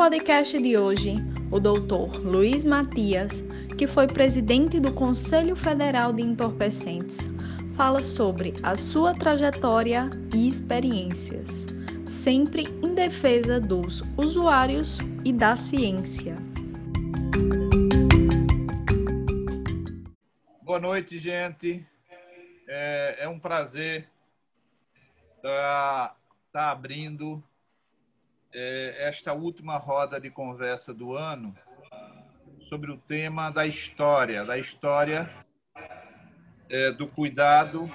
podcast de hoje, o doutor Luiz Matias, que foi presidente do Conselho Federal de Entorpecentes, fala sobre a sua trajetória e experiências, sempre em defesa dos usuários e da ciência. Boa noite, gente. É, é um prazer estar tá, tá abrindo esta última roda de conversa do ano sobre o tema da história, da história é, do cuidado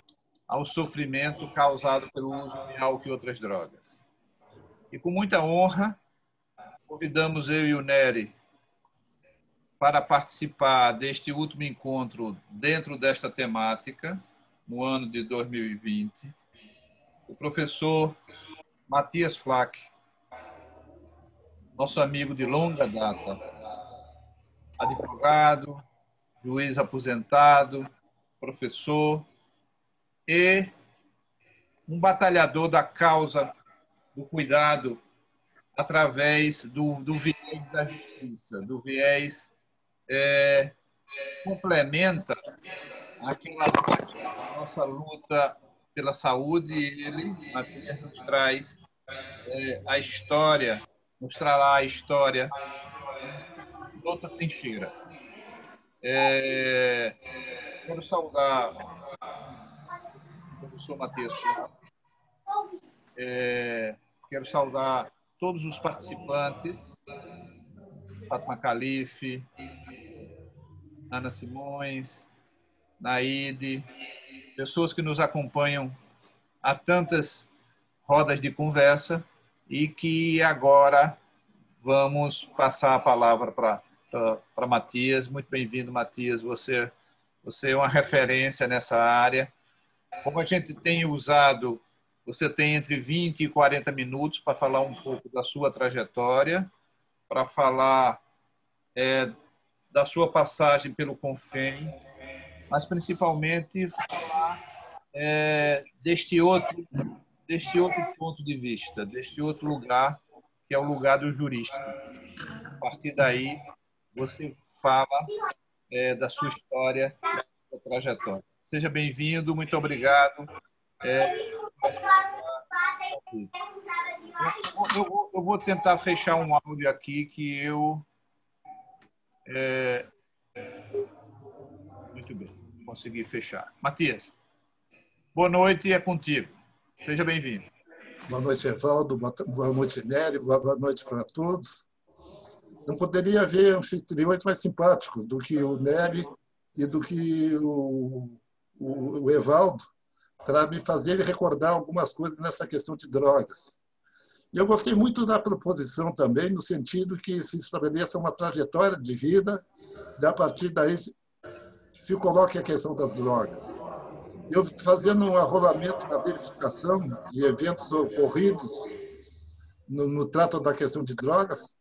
ao sofrimento causado pelo uso de álcool e outras drogas. E com muita honra, convidamos eu e o Nery para participar deste último encontro dentro desta temática, no ano de 2020, o professor Matias Flack, nosso amigo de longa data, advogado, juiz aposentado, professor e um batalhador da causa do cuidado através do, do viés da justiça, do viés é, complementa aquela nossa luta pela saúde e ele, nos traz é, a história, mostrará a história outra trincheira. É, quero saudar o professor Matias. É, quero saudar todos os participantes, Fatma Calife, Ana Simões, Naide, pessoas que nos acompanham há tantas rodas de conversa e que agora vamos passar a palavra para Matias. Muito bem-vindo, Matias. Você, você é uma referência nessa área. Como a gente tem usado, você tem entre 20 e 40 minutos para falar um pouco da sua trajetória, para falar é, da sua passagem pelo Confem, mas principalmente falar é, deste outro deste outro ponto de vista, deste outro lugar que é o lugar do jurista. A partir daí você fala é, da sua história, da sua trajetória. Seja bem-vindo, muito obrigado. É, eu, eu, vou tentar fechar um áudio aqui que eu é... Muito bem, consegui fechar. Matias, boa noite e é contigo. Seja bem-vindo. Boa noite, Evaldo. Boa noite, Nery. Boa noite para todos. Não poderia haver anfitriões mais simpáticos do que o Nery e do que o, o, o Evaldo para me fazer recordar algumas coisas nessa questão de drogas. E eu gostei muito da proposição também, no sentido que se estabeleça uma trajetória de vida, e a partir daí se coloque a questão das drogas. Eu fazendo um arrolamento, uma verificação de eventos ocorridos no, no trato da questão de drogas,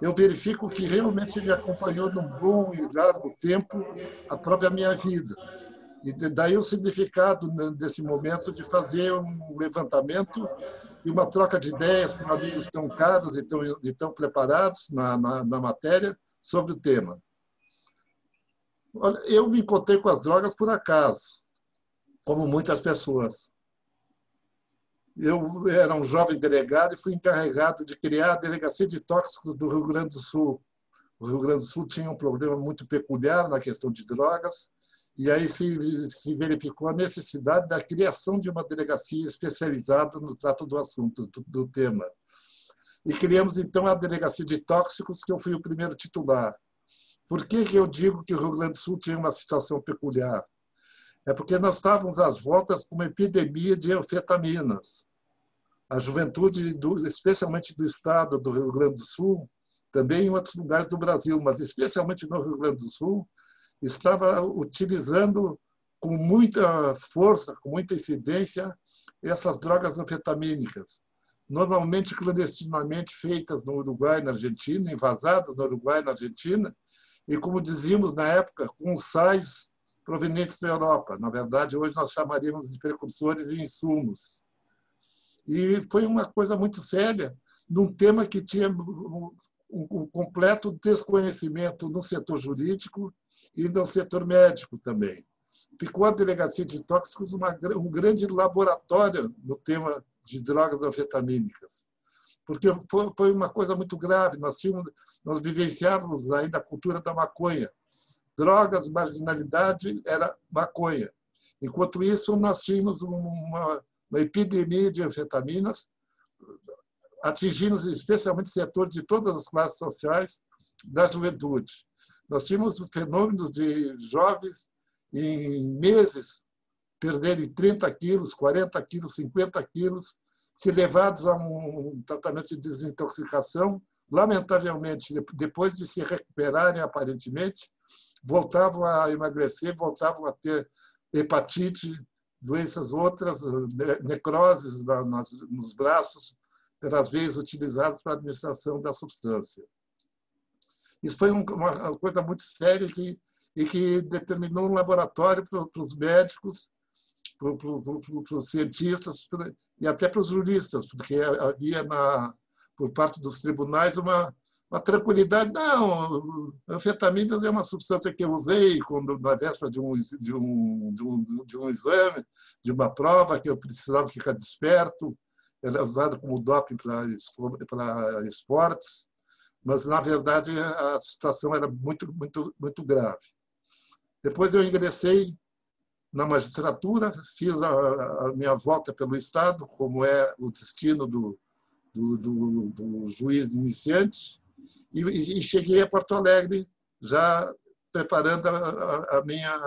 eu verifico que realmente me acompanhou num bom e largo tempo a própria minha vida. E daí o significado desse momento de fazer um levantamento e uma troca de ideias com amigos tão caros e tão, e tão preparados na, na, na matéria sobre o tema. Olha, eu me encontrei com as drogas por acaso, como muitas pessoas. Eu era um jovem delegado e fui encarregado de criar a Delegacia de Tóxicos do Rio Grande do Sul. O Rio Grande do Sul tinha um problema muito peculiar na questão de drogas e aí se, se verificou a necessidade da criação de uma delegacia especializada no trato do assunto, do, do tema. E criamos, então, a Delegacia de Tóxicos, que eu fui o primeiro titular. Por que, que eu digo que o Rio Grande do Sul tinha uma situação peculiar? É porque nós estávamos às voltas com uma epidemia de anfetaminas. A juventude, do, especialmente do estado do Rio Grande do Sul, também em outros lugares do Brasil, mas especialmente no Rio Grande do Sul, estava utilizando com muita força, com muita incidência, essas drogas anfetamínicas, normalmente clandestinamente feitas no Uruguai, na Argentina, envasadas no Uruguai, na Argentina, e como dizíamos na época, com sais provenientes da Europa. Na verdade, hoje nós chamaríamos de precursores e insumos. E foi uma coisa muito séria, num tema que tinha um, completo desconhecimento no setor jurídico e no setor médico também. Ficou a Delegacia de Tóxicos uma, um grande laboratório no tema de drogas anfetamínicas, porque foi uma coisa muito grave. Nós, tínhamos, nós vivenciávamos ainda a cultura da maconha. Drogas, marginalidade era maconha. Enquanto isso, nós tínhamos uma, uma epidemia de anfetaminas atingindo especialmente setores de todas as classes sociais da juventude. Nós tínhamos fenômenos de jovens em meses perderem 30 quilos, 40 quilos, 50 quilos, se levados a um tratamento de desintoxicação, lamentavelmente, depois de se recuperarem aparentemente, voltavam a emagrecer, voltavam a ter hepatite, doenças outras, necroses nos braços, pelas veias utilizadas para a administração da substância. Isso foi uma coisa muito séria que, e que determinou um laboratório para, os médicos, para, os cientistas e até para os juristas, porque havia na, por parte dos tribunais uma, uma tranquilidade. Não, anfetaminas é uma substância que eu usei quando, na véspera de um, de, um, de, um, de um exame, de uma prova, que eu precisava ficar desperto era é usado como doping para esportes, mas na verdade a situação era muito muito muito grave. Depois eu ingressei na magistratura, fiz a, a minha volta pelo estado, como é o destino do, do, do, do juiz iniciante, e, e, cheguei a Porto Alegre já preparando a, a minha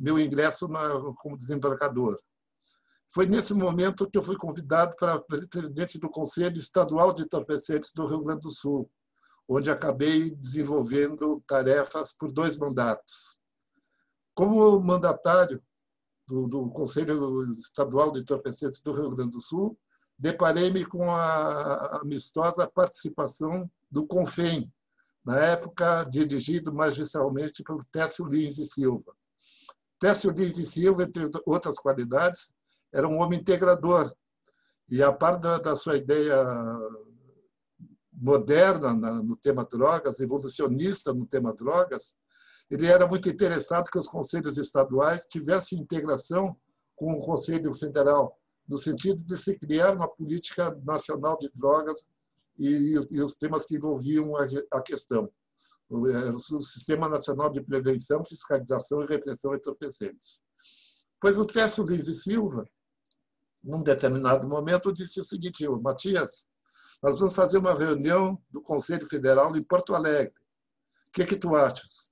meu ingresso na, como desembargador. Foi nesse momento que eu fui convidado para presidente do Conselho Estadual de Entorpecentes do Rio Grande do Sul, onde acabei desenvolvendo tarefas por dois mandatos. Como mandatário do, do Conselho Estadual de Entorpecentes do Rio Grande do Sul, deparei-me com a amistosa participação do CONFEM, na época dirigido magistralmente pelo Técio Lins e Silva. Técio Lins e Silva, entre outras qualidades, era um homem integrador. E a par da, da sua ideia moderna no tema drogas, evolucionista no tema drogas, ele era muito interessado que os conselhos estaduais tivessem integração com o Conselho Federal, no sentido de se criar uma política nacional de drogas e, e os temas que envolviam a, a questão. O, o Sistema Nacional de Prevenção, Fiscalização e Repressão Entorpecentes. Pois o Tércio Luiz e Silva num determinado momento, disse o seguinte: Matias, nós vamos fazer uma reunião do Conselho Federal em Porto Alegre. O que, é que tu achas?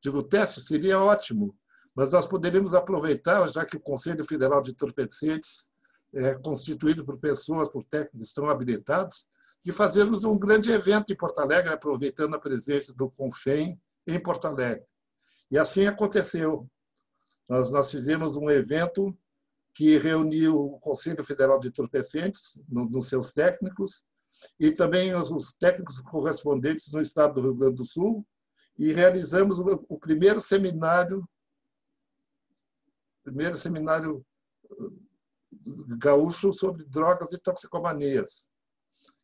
Digo, teste seria ótimo, mas nós poderíamos aproveitar, já que o Conselho Federal de Entorpecentes é constituído por pessoas, por técnicos que estão habilitados, de fazermos um grande evento em Porto Alegre, aproveitando a presença do CONFEM em Porto Alegre. E assim aconteceu. Nós, nós fizemos um evento que reuniu o Conselho Federal de Entorpecentes, nos seus técnicos, e também os técnicos correspondentes no estado do Rio Grande do Sul, e realizamos o primeiro seminário, primeiro seminário uh, gaúcho sobre drogas e toxicomanias.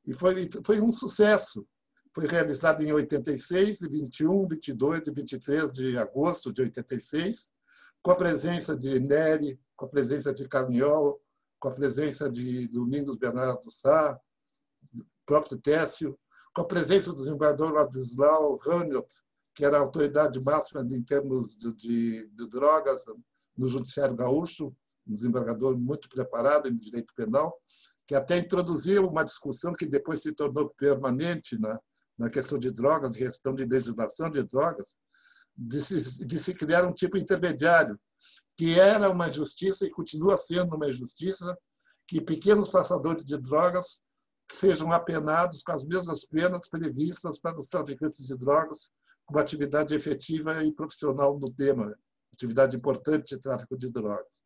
E foi, foi um sucesso. Foi realizado em 86, 21, 22 e 23 de agosto de 86, com a presença de Nery, com a presença de Carniol, com a presença de Domingos Bernardo Sá, próprio Técio, com a presença do desembargador Ladislau Raniot, que era a autoridade máxima em termos de, de, de drogas no Judiciário Gaúcho, um desembargador muito preparado em direito penal, que até introduziu uma discussão que depois se tornou permanente na, na questão de drogas, questão de legislação de drogas, de se, de se criar um tipo intermediário que era uma justiça e continua sendo uma injustiça que pequenos passadores de drogas sejam apenados com as mesmas penas previstas para os traficantes de drogas, com atividade efetiva e profissional no tema, atividade importante de tráfico de drogas.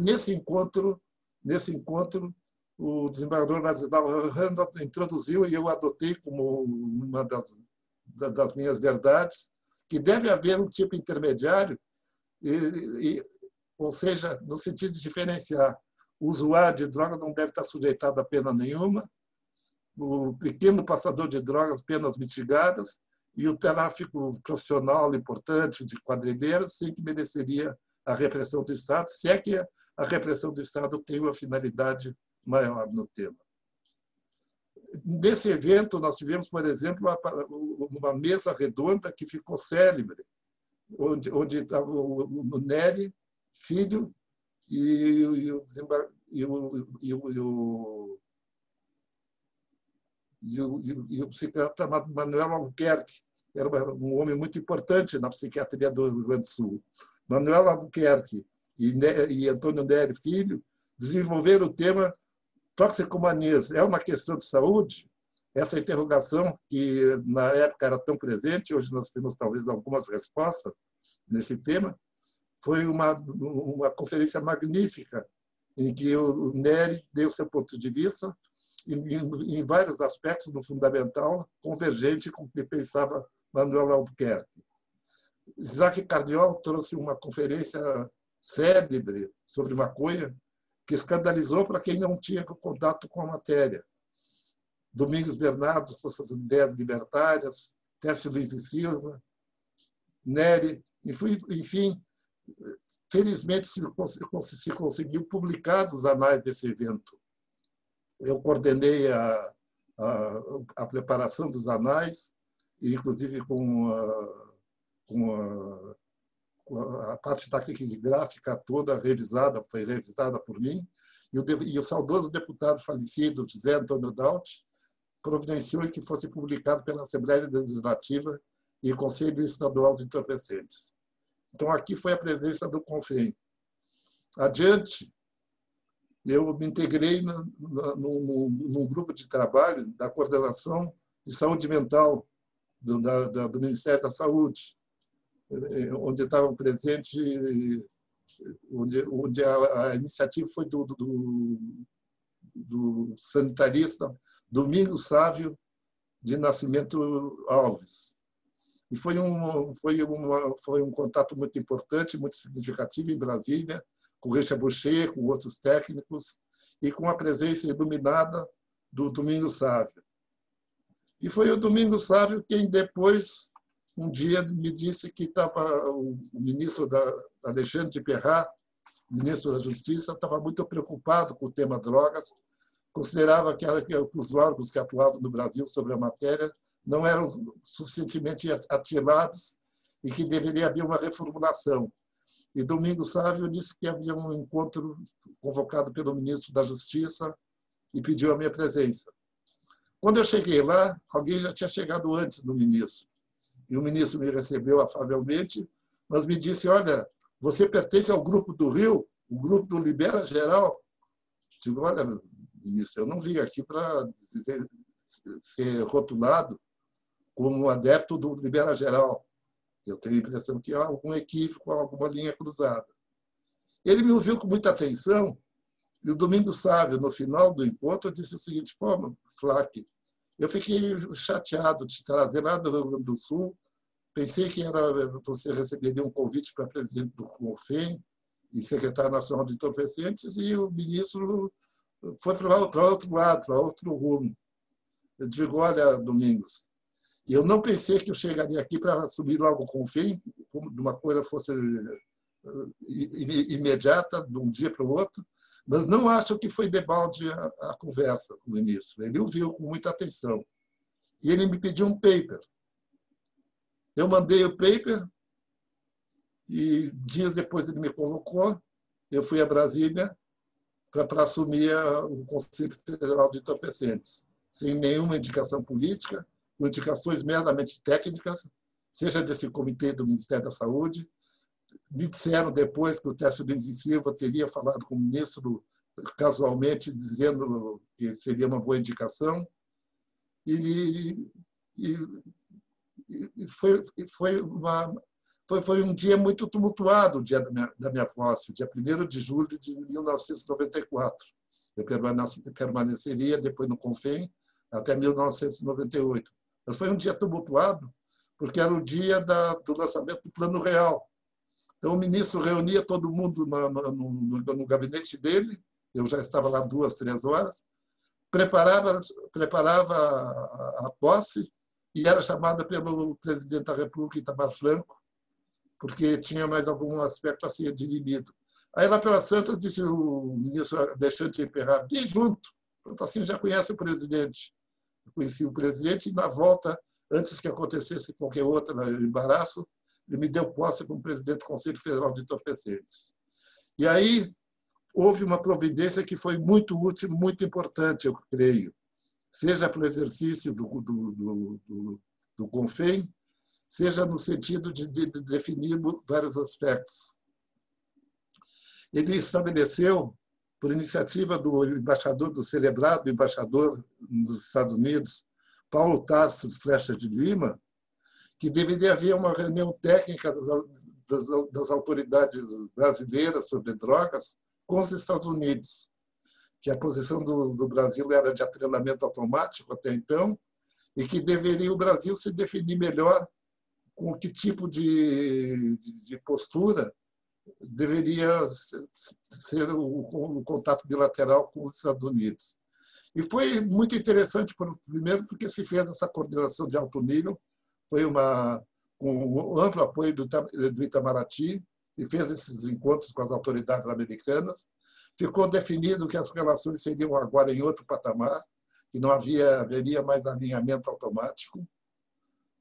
Nesse encontro, nesse encontro, o desembargador Nacional Randall introduziu e eu adotei como uma das, das minhas verdades que deve haver um tipo intermediário e, e, ou seja, no sentido de diferenciar. O usuário de droga não deve estar sujeitado a pena nenhuma, o pequeno passador de drogas, penas mitigadas, e o tráfico profissional importante de quadrilheiros, sem que mereceria a repressão do Estado, se é que a repressão do Estado tem uma finalidade maior no tema. Nesse evento, nós tivemos, por exemplo, uma mesa redonda que ficou célebre, onde, onde estava o Nery, filho, e, e, o, e, o, e, o, e, o, psiquiatra Manuel Albuquerque, era um homem muito importante na psiquiatria do Rio Grande do Sul. Manuel Albuquerque e, e Antônio Nery Filho desenvolveram o tema toxicomanias. É uma questão de saúde? Essa interrogação que na época era tão presente, hoje nós temos talvez algumas respostas nesse tema, foi uma, uma conferência magnífica em que o Nery deu seu ponto de vista em, em vários aspectos do fundamental, convergente com o que pensava Manuel Albuquerque. Isaac Cardiol trouxe uma conferência célebre sobre maconha que escandalizou para quem não tinha contato com a matéria. Domingos Bernardo com suas ideias libertárias, Técio Luiz e Silva, Nery, enfim, felizmente se, se conseguiu publicar dos anais desse evento. Eu coordenei a, a, a preparação dos anais, inclusive com a, com a, com a parte gráfica toda revisada, foi revisada por mim, e o, e o saudoso deputado falecido, José Antônio Daut, providenciou que fosse publicado pela Assembleia Legislativa e Conselho Estadual de Entorpecentes. Então, aqui foi a presença do CONFEM. Adiante, eu me integrei num grupo de trabalho da coordenação de saúde mental do, da, do Ministério da Saúde, eh, onde estavam presentes, onde, onde a, a iniciativa foi do, do, do sanitarista Domingos Sávio de Nascimento Alves. E foi um, foi, uma, foi um contato muito importante, muito significativo em Brasília, com Reixa Boucher, com outros técnicos, e com a presença iluminada do Domingos Sávio. E foi o Domingos Sávio quem depois, um dia, me disse que estava o ministro da, Alexandre de Perrat, ministro da Justiça, estava muito preocupado com o tema drogas, considerava que, os órgãos que atuavam no Brasil sobre a matéria não eram suficientemente ativados e que deveria haver uma reformulação. E Domingos Sávio disse que havia um encontro convocado pelo ministro da Justiça e pediu a minha presença. Quando eu cheguei lá, alguém já tinha chegado antes do ministro. E o ministro me recebeu afavelmente, mas me disse: Olha, você pertence ao grupo do Rio, o grupo do Libera Geral? Digo: Olha, ministro, eu não vim aqui para ser rotulado como adepto do Libera Geral. Eu tenho a impressão que há algum equívoco, alguma linha cruzada. Ele me ouviu com muita atenção e o Domingo Sávio, no final do encontro, disse o seguinte: pô, Flack, eu fiquei chateado de te trazer lá do Rio Grande do Sul. Pensei que era, você receberia um convite para presidente do CONFEM e secretário nacional de entorpecentes e o ministro foi para outro lado, para outro rumo. Eu digo, olha, Domingos, eu não pensei que eu chegaria aqui para assumir logo o CONFEM, como uma coisa fosse imediata, de um dia para o outro, mas não acho que foi debalde a, a conversa com o ministro. Ele ouviu com muita atenção. E ele me pediu um paper. Eu mandei o paper e dias depois ele me convocou. Eu fui a Brasília para assumir o Conselho Federal de Entorpecentes, sem nenhuma indicação política, com indicações meramente técnicas, seja desse comitê do Ministério da Saúde, me disseram depois que o Técio Luiz e Silva teria falado com o ministro casualmente, dizendo que seria uma boa indicação. E, e, e foi, foi, uma, foi, foi um dia muito tumultuado, o dia da minha, da minha posse, dia 1 de julho de 1994. Eu permaneceria depois no CONFEM até 1998. Mas foi um dia tumultuado, porque era o dia da, do lançamento do Plano Real, então, o ministro reunia todo mundo no, no, no, no gabinete dele, eu já estava lá duas, três horas, preparava, preparava a, a posse e era chamada pelo presidente da República, Itamar Franco, porque tinha mais algum aspecto a ser dirimido. Aí lá pela Santos disse o ministro Alexandre Perra, vem junto. Pronto, assim já conhece o presidente. Conheci o presidente e na volta, antes que acontecesse qualquer outro embaraço, ele me deu posse como presidente do Conselho Federal de Entorpecentes. E aí houve uma providência que foi muito útil, muito importante, eu creio, seja para o exercício do, do, do, do, do CONFEM, seja no sentido de, de, de definir vários aspectos. Ele estabeleceu, por iniciativa do embaixador, do celebrado embaixador nos Estados Unidos, Paulo Tarso Flecha de Lima, que deveria haver uma reunião técnica das, das, das autoridades brasileiras sobre drogas com os Estados Unidos, que a posição do, do Brasil era de atrelamento automático até então, e que deveria o Brasil se definir melhor com que tipo de, de postura deveria ser o, contato bilateral com os Estados Unidos. E foi muito interessante, primeiro, porque se fez essa coordenação de alto nível, foi uma, com um amplo apoio do Itamaraty, e fez esses encontros com as autoridades americanas. Ficou definido que as relações seriam agora em outro patamar, que não havia, haveria mais alinhamento automático.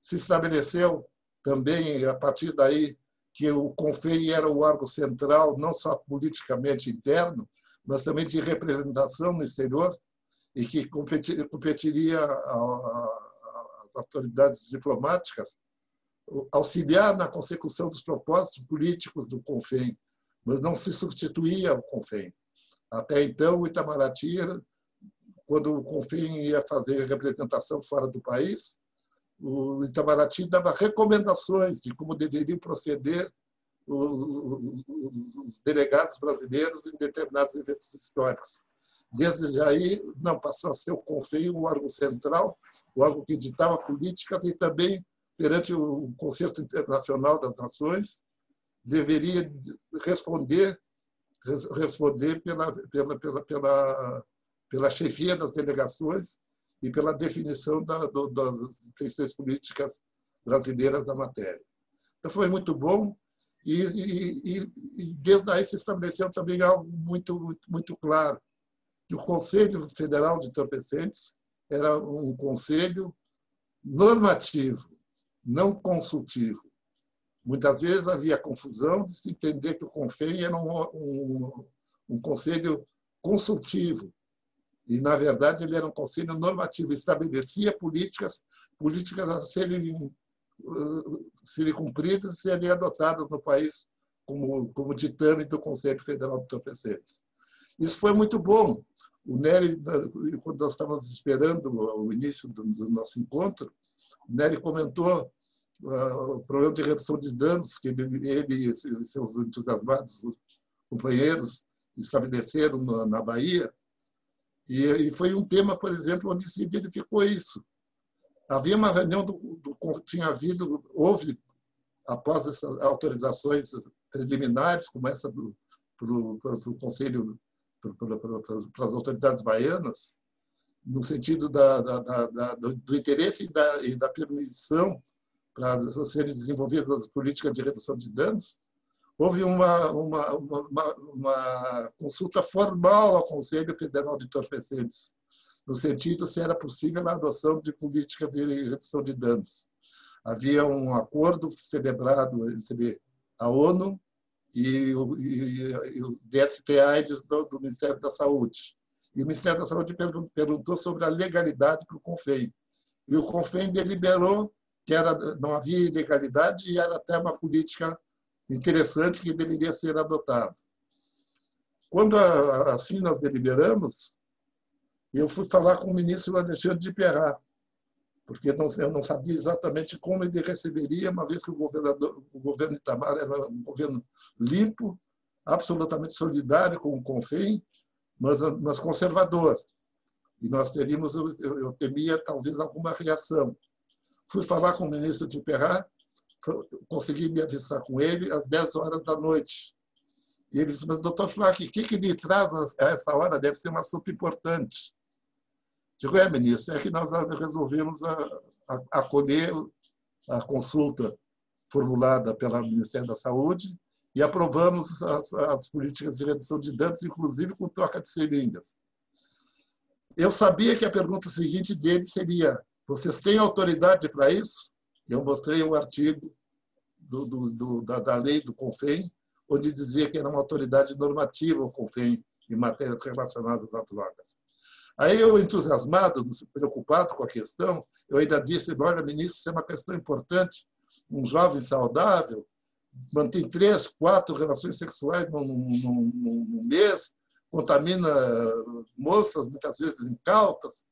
Se estabeleceu também, a partir daí, que o CONFEI era o órgão central, não só politicamente interno, mas também de representação no exterior, e que competiria às autoridades diplomáticas auxiliar na consecução dos propósitos políticos do CONFEM, mas não se substituía ao CONFEM. Até então, o Itamaraty, quando o CONFEM ia fazer representação fora do país, o Itamaraty dava recomendações de como deveriam proceder os delegados brasileiros em determinados eventos históricos. Desde aí, não passou a ser o CONFEM o órgão central, o órgão que ditava políticas e também perante o Concerto Internacional das Nações, deveria responder responder pela, pela, pela, pela, pela chefia das delegações e pela definição da, do, das intenções políticas brasileiras na matéria. Então, foi muito bom e, e, e, desde aí se estabeleceu também algo muito, muito, claro, que o Conselho Federal de Entorpecentes era um conselho normativo, não consultivo. Muitas vezes havia confusão de se entender que o CONFEM era um, um, um conselho consultivo, e, na verdade, ele era um conselho normativo, estabelecia políticas, políticas a serem, serem cumpridas e serem adotadas no país como, como ditame do Conselho Federal de Entorpecentes. Isso foi muito bom. O Nery, quando nós estávamos esperando o início do, do nosso encontro, o Nery comentou o problema de redução de danos que ele, ele e seus entusiasmados companheiros estabeleceram na Bahia. E foi um tema, por exemplo, onde se verificou isso. Havia uma reunião do, do tinha havido, houve após essas autorizações preliminares, como essa do para o Conselho, para as autoridades baianas, no sentido da, da, da, do interesse e da, e permissão para serem desenvolvidas as políticas de redução de danos, houve uma, uma, uma, uma, consulta formal ao Conselho Federal de Entorpecentes, no sentido se era possível a adoção de políticas de redução de danos. Havia um acordo celebrado entre a ONU e o, e, e o DST-AIDS do, do, Ministério da Saúde. E o Ministério da Saúde perguntou sobre a legalidade para o CONFEM. E o CONFEM deliberou que era, não havia ilegalidade e era até uma política interessante que deveria ser adotada. Quando assim nós deliberamos, eu fui falar com o ministro Alexandre de Perrat, porque eu não sabia exatamente como ele receberia, uma vez que o, governador, o governo Itamar era um governo limpo, absolutamente solidário com o CONFEM, mas, mas conservador. E nós teríamos, eu, eu temia, talvez, alguma reação. Fui falar com o ministro de Perrat, consegui me avistar com ele às 10 horas da noite. E ele disse, mas doutor Flack, o que, que lhe traz a essa hora? Deve ser um assunto importante. Digo, é, ministro, é que nós resolvemos acolher a consulta formulada pelo Ministério da Saúde e aprovamos as, as, políticas de redução de danos, inclusive com troca de seringas. Eu sabia que a pergunta seguinte dele seria: vocês têm autoridade para isso? Eu mostrei um artigo do, do, do, da, da, lei do CONFEM, onde dizia que era uma autoridade normativa o CONFEM em matérias relacionadas às drogas. Aí eu, entusiasmado, preocupado com a questão, eu ainda disse, olha, ministro, isso é uma questão importante. Um jovem saudável mantém três, quatro relações sexuais num, num, num mês, contamina moças, muitas vezes incautas.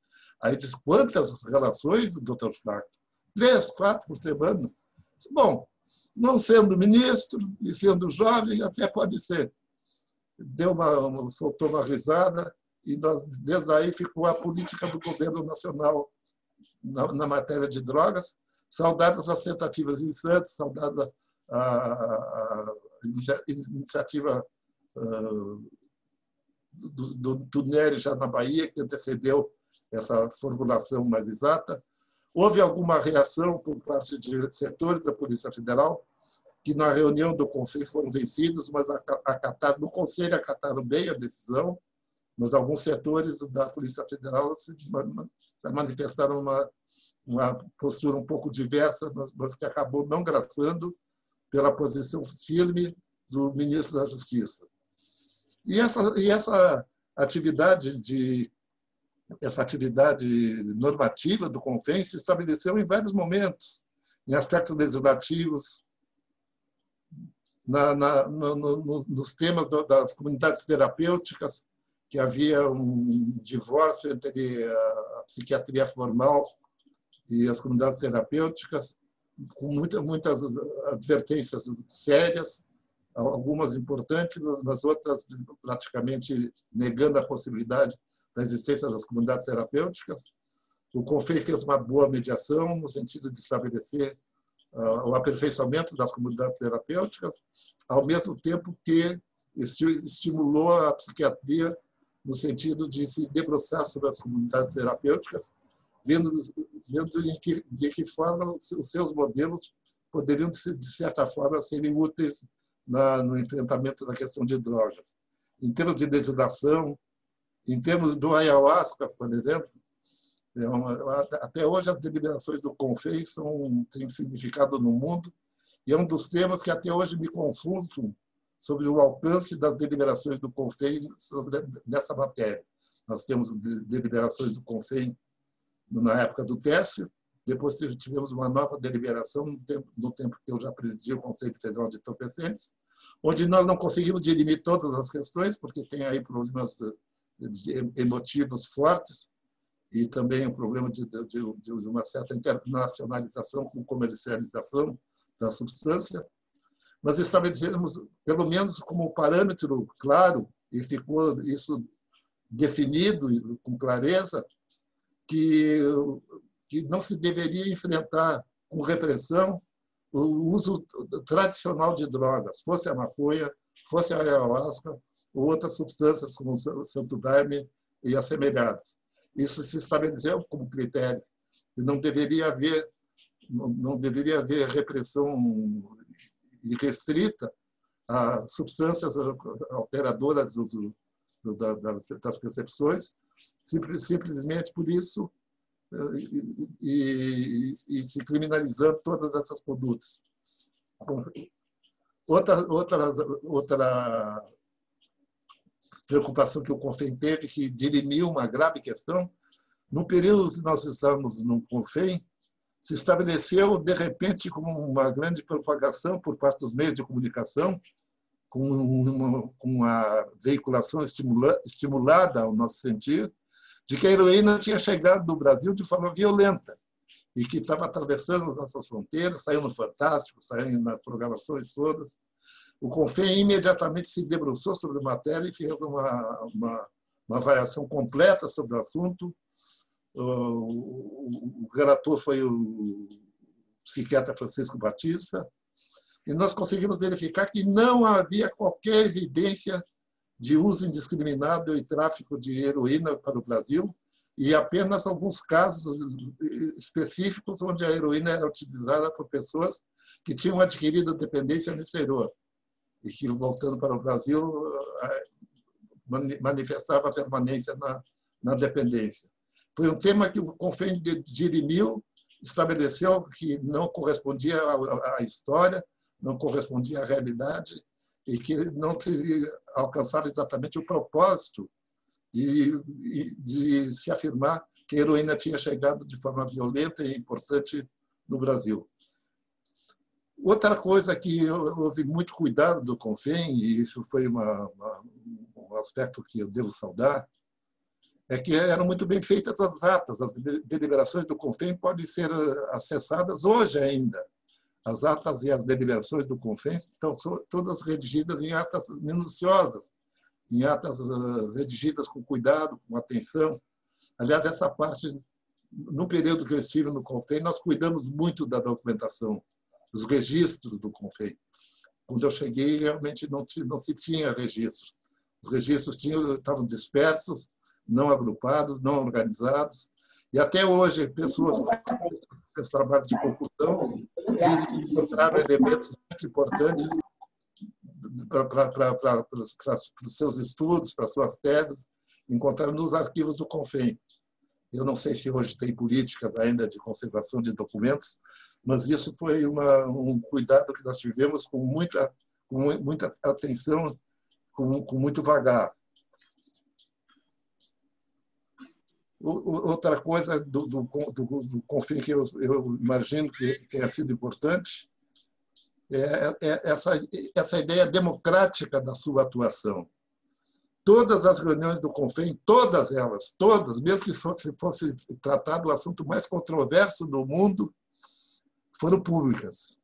Aí diz, quantas relações, doutor Flaco? Três, quatro por semana. Bom, não sendo ministro e sendo jovem, até pode ser. Deu uma, soltou uma risada e nós, desde aí ficou a política do governo nacional na, na matéria de drogas, saudadas as tentativas em Santos, saudada a, a, a iniciativa uh, do, do, do Nery já na Bahia, que antecedeu essa formulação mais exata. Houve alguma reação por parte de setores da Polícia Federal, que na reunião do Conselho foram vencidos, mas acataram, no Conselho acataram bem a decisão, mas alguns setores da Polícia Federal manifestaram uma, uma postura um pouco diversa, mas, mas que acabou não graçando pela posição firme do ministro da Justiça. E essa, e essa atividade de essa atividade normativa do CONFEN se estabeleceu em vários momentos, em aspectos legislativos, na, na, no, no, nos temas das comunidades terapêuticas, que havia um divórcio entre a psiquiatria formal e as comunidades terapêuticas, com muita, muitas advertências sérias, algumas importantes, mas outras praticamente negando a possibilidade da existência das comunidades terapêuticas. O CONFEI fez uma boa mediação no sentido de estabelecer uh, o aperfeiçoamento das comunidades terapêuticas, ao mesmo tempo que estimulou a psiquiatria no sentido de se debruçar sobre as comunidades terapêuticas, vendo, vendo que, de que forma os seus modelos poderiam, de certa forma, serem úteis na, no enfrentamento da questão de drogas. Em termos de legislação, em termos do ayahuasca, por exemplo, é uma, até hoje as deliberações do CONFEI são, têm significado no mundo e é um dos temas que até hoje me consultam sobre o alcance das deliberações do CONFEI sobre nessa matéria. Nós temos deliberações do CONFEI na época do Técio, depois tivemos uma nova deliberação no tempo, no tempo que eu já presidi o Conselho Federal de Entorpecentes, onde nós não conseguimos dirimir todas as questões, porque tem aí problemas emotivos fortes e também o problema de, de, de, uma certa internacionalização com comercialização da substância. Mas estabelecemos, pelo menos como parâmetro claro, e ficou isso definido com clareza, que que não se deveria enfrentar com repressão o uso tradicional de drogas, fosse a maconha, fosse a ayahuasca ou outras substâncias como o santo daime e assemelhadas. Isso se estabeleceu como critério e não deveria haver não deveria haver repressão irrestrita a substâncias alteradoras do, do, das percepções, simplesmente por isso e, e, e se criminalizando todas essas condutas. Outra, outra, outra preocupação que o CONFEM teve, que dirimiu uma grave questão, no período que nós estamos no CONFEM, se estabeleceu, de repente, como uma grande propagação por parte dos meios de comunicação, com uma, com uma veiculação estimula, estimulada ao nosso sentir, de que a heroína tinha chegado no Brasil de forma violenta e que estava atravessando as nossas fronteiras, saiu no Fantástico, saiu nas programações todas. O Confem imediatamente se debruçou sobre a matéria e fez uma, uma, uma avaliação completa sobre o assunto. O, o, relator foi o psiquiatra Francisco Batista, e nós conseguimos verificar que não havia qualquer evidência de uso indiscriminado e tráfico de heroína para o Brasil, e apenas alguns casos específicos onde a heroína era utilizada por pessoas que tinham adquirido dependência no exterior e que, voltando para o Brasil, manifestava permanência na, na dependência. Foi um tema que o Confém dirimiu, estabeleceu que não correspondia à história, não correspondia à realidade e que não se alcançava exatamente o propósito de, de se afirmar que a heroína tinha chegado de forma violenta e importante no Brasil. Outra coisa que houve muito cuidado do Confem, e isso foi uma, uma, um aspecto que eu devo saudar, é que eram muito bem feitas as atas. As deliberações do Confem podem ser acessadas hoje ainda. As atas e as deliberações do CONFEM estão todas redigidas em atas minuciosas, em atas ah, redigidas com cuidado, com atenção. Aliás, essa parte, no período que eu estive no CONFEM, nós cuidamos muito da documentação, dos registros do CONFEM. Quando eu cheguei, realmente não, não se tinha registros. Os registros tinham, estavam dispersos, não agrupados, não organizados, e até hoje, pessoas que trabalhos de conclusão dizem que encontraram elementos muito importantes para os seus estudos, para suas teses, encontraram nos arquivos do CONFEM. Eu não sei se hoje tem políticas ainda de conservação de documentos, mas isso foi uma, um cuidado que nós tivemos com muita, com muita atenção, com, com muito vagar. Outra coisa do, do, do, do confim que eu, eu imagino que tenha sido importante é, é, essa, essa ideia democrática da sua atuação. Todas as reuniões do CONFEM, todas elas, todas, mesmo que fosse, fosse tratado o assunto mais controverso do mundo, foram públicas.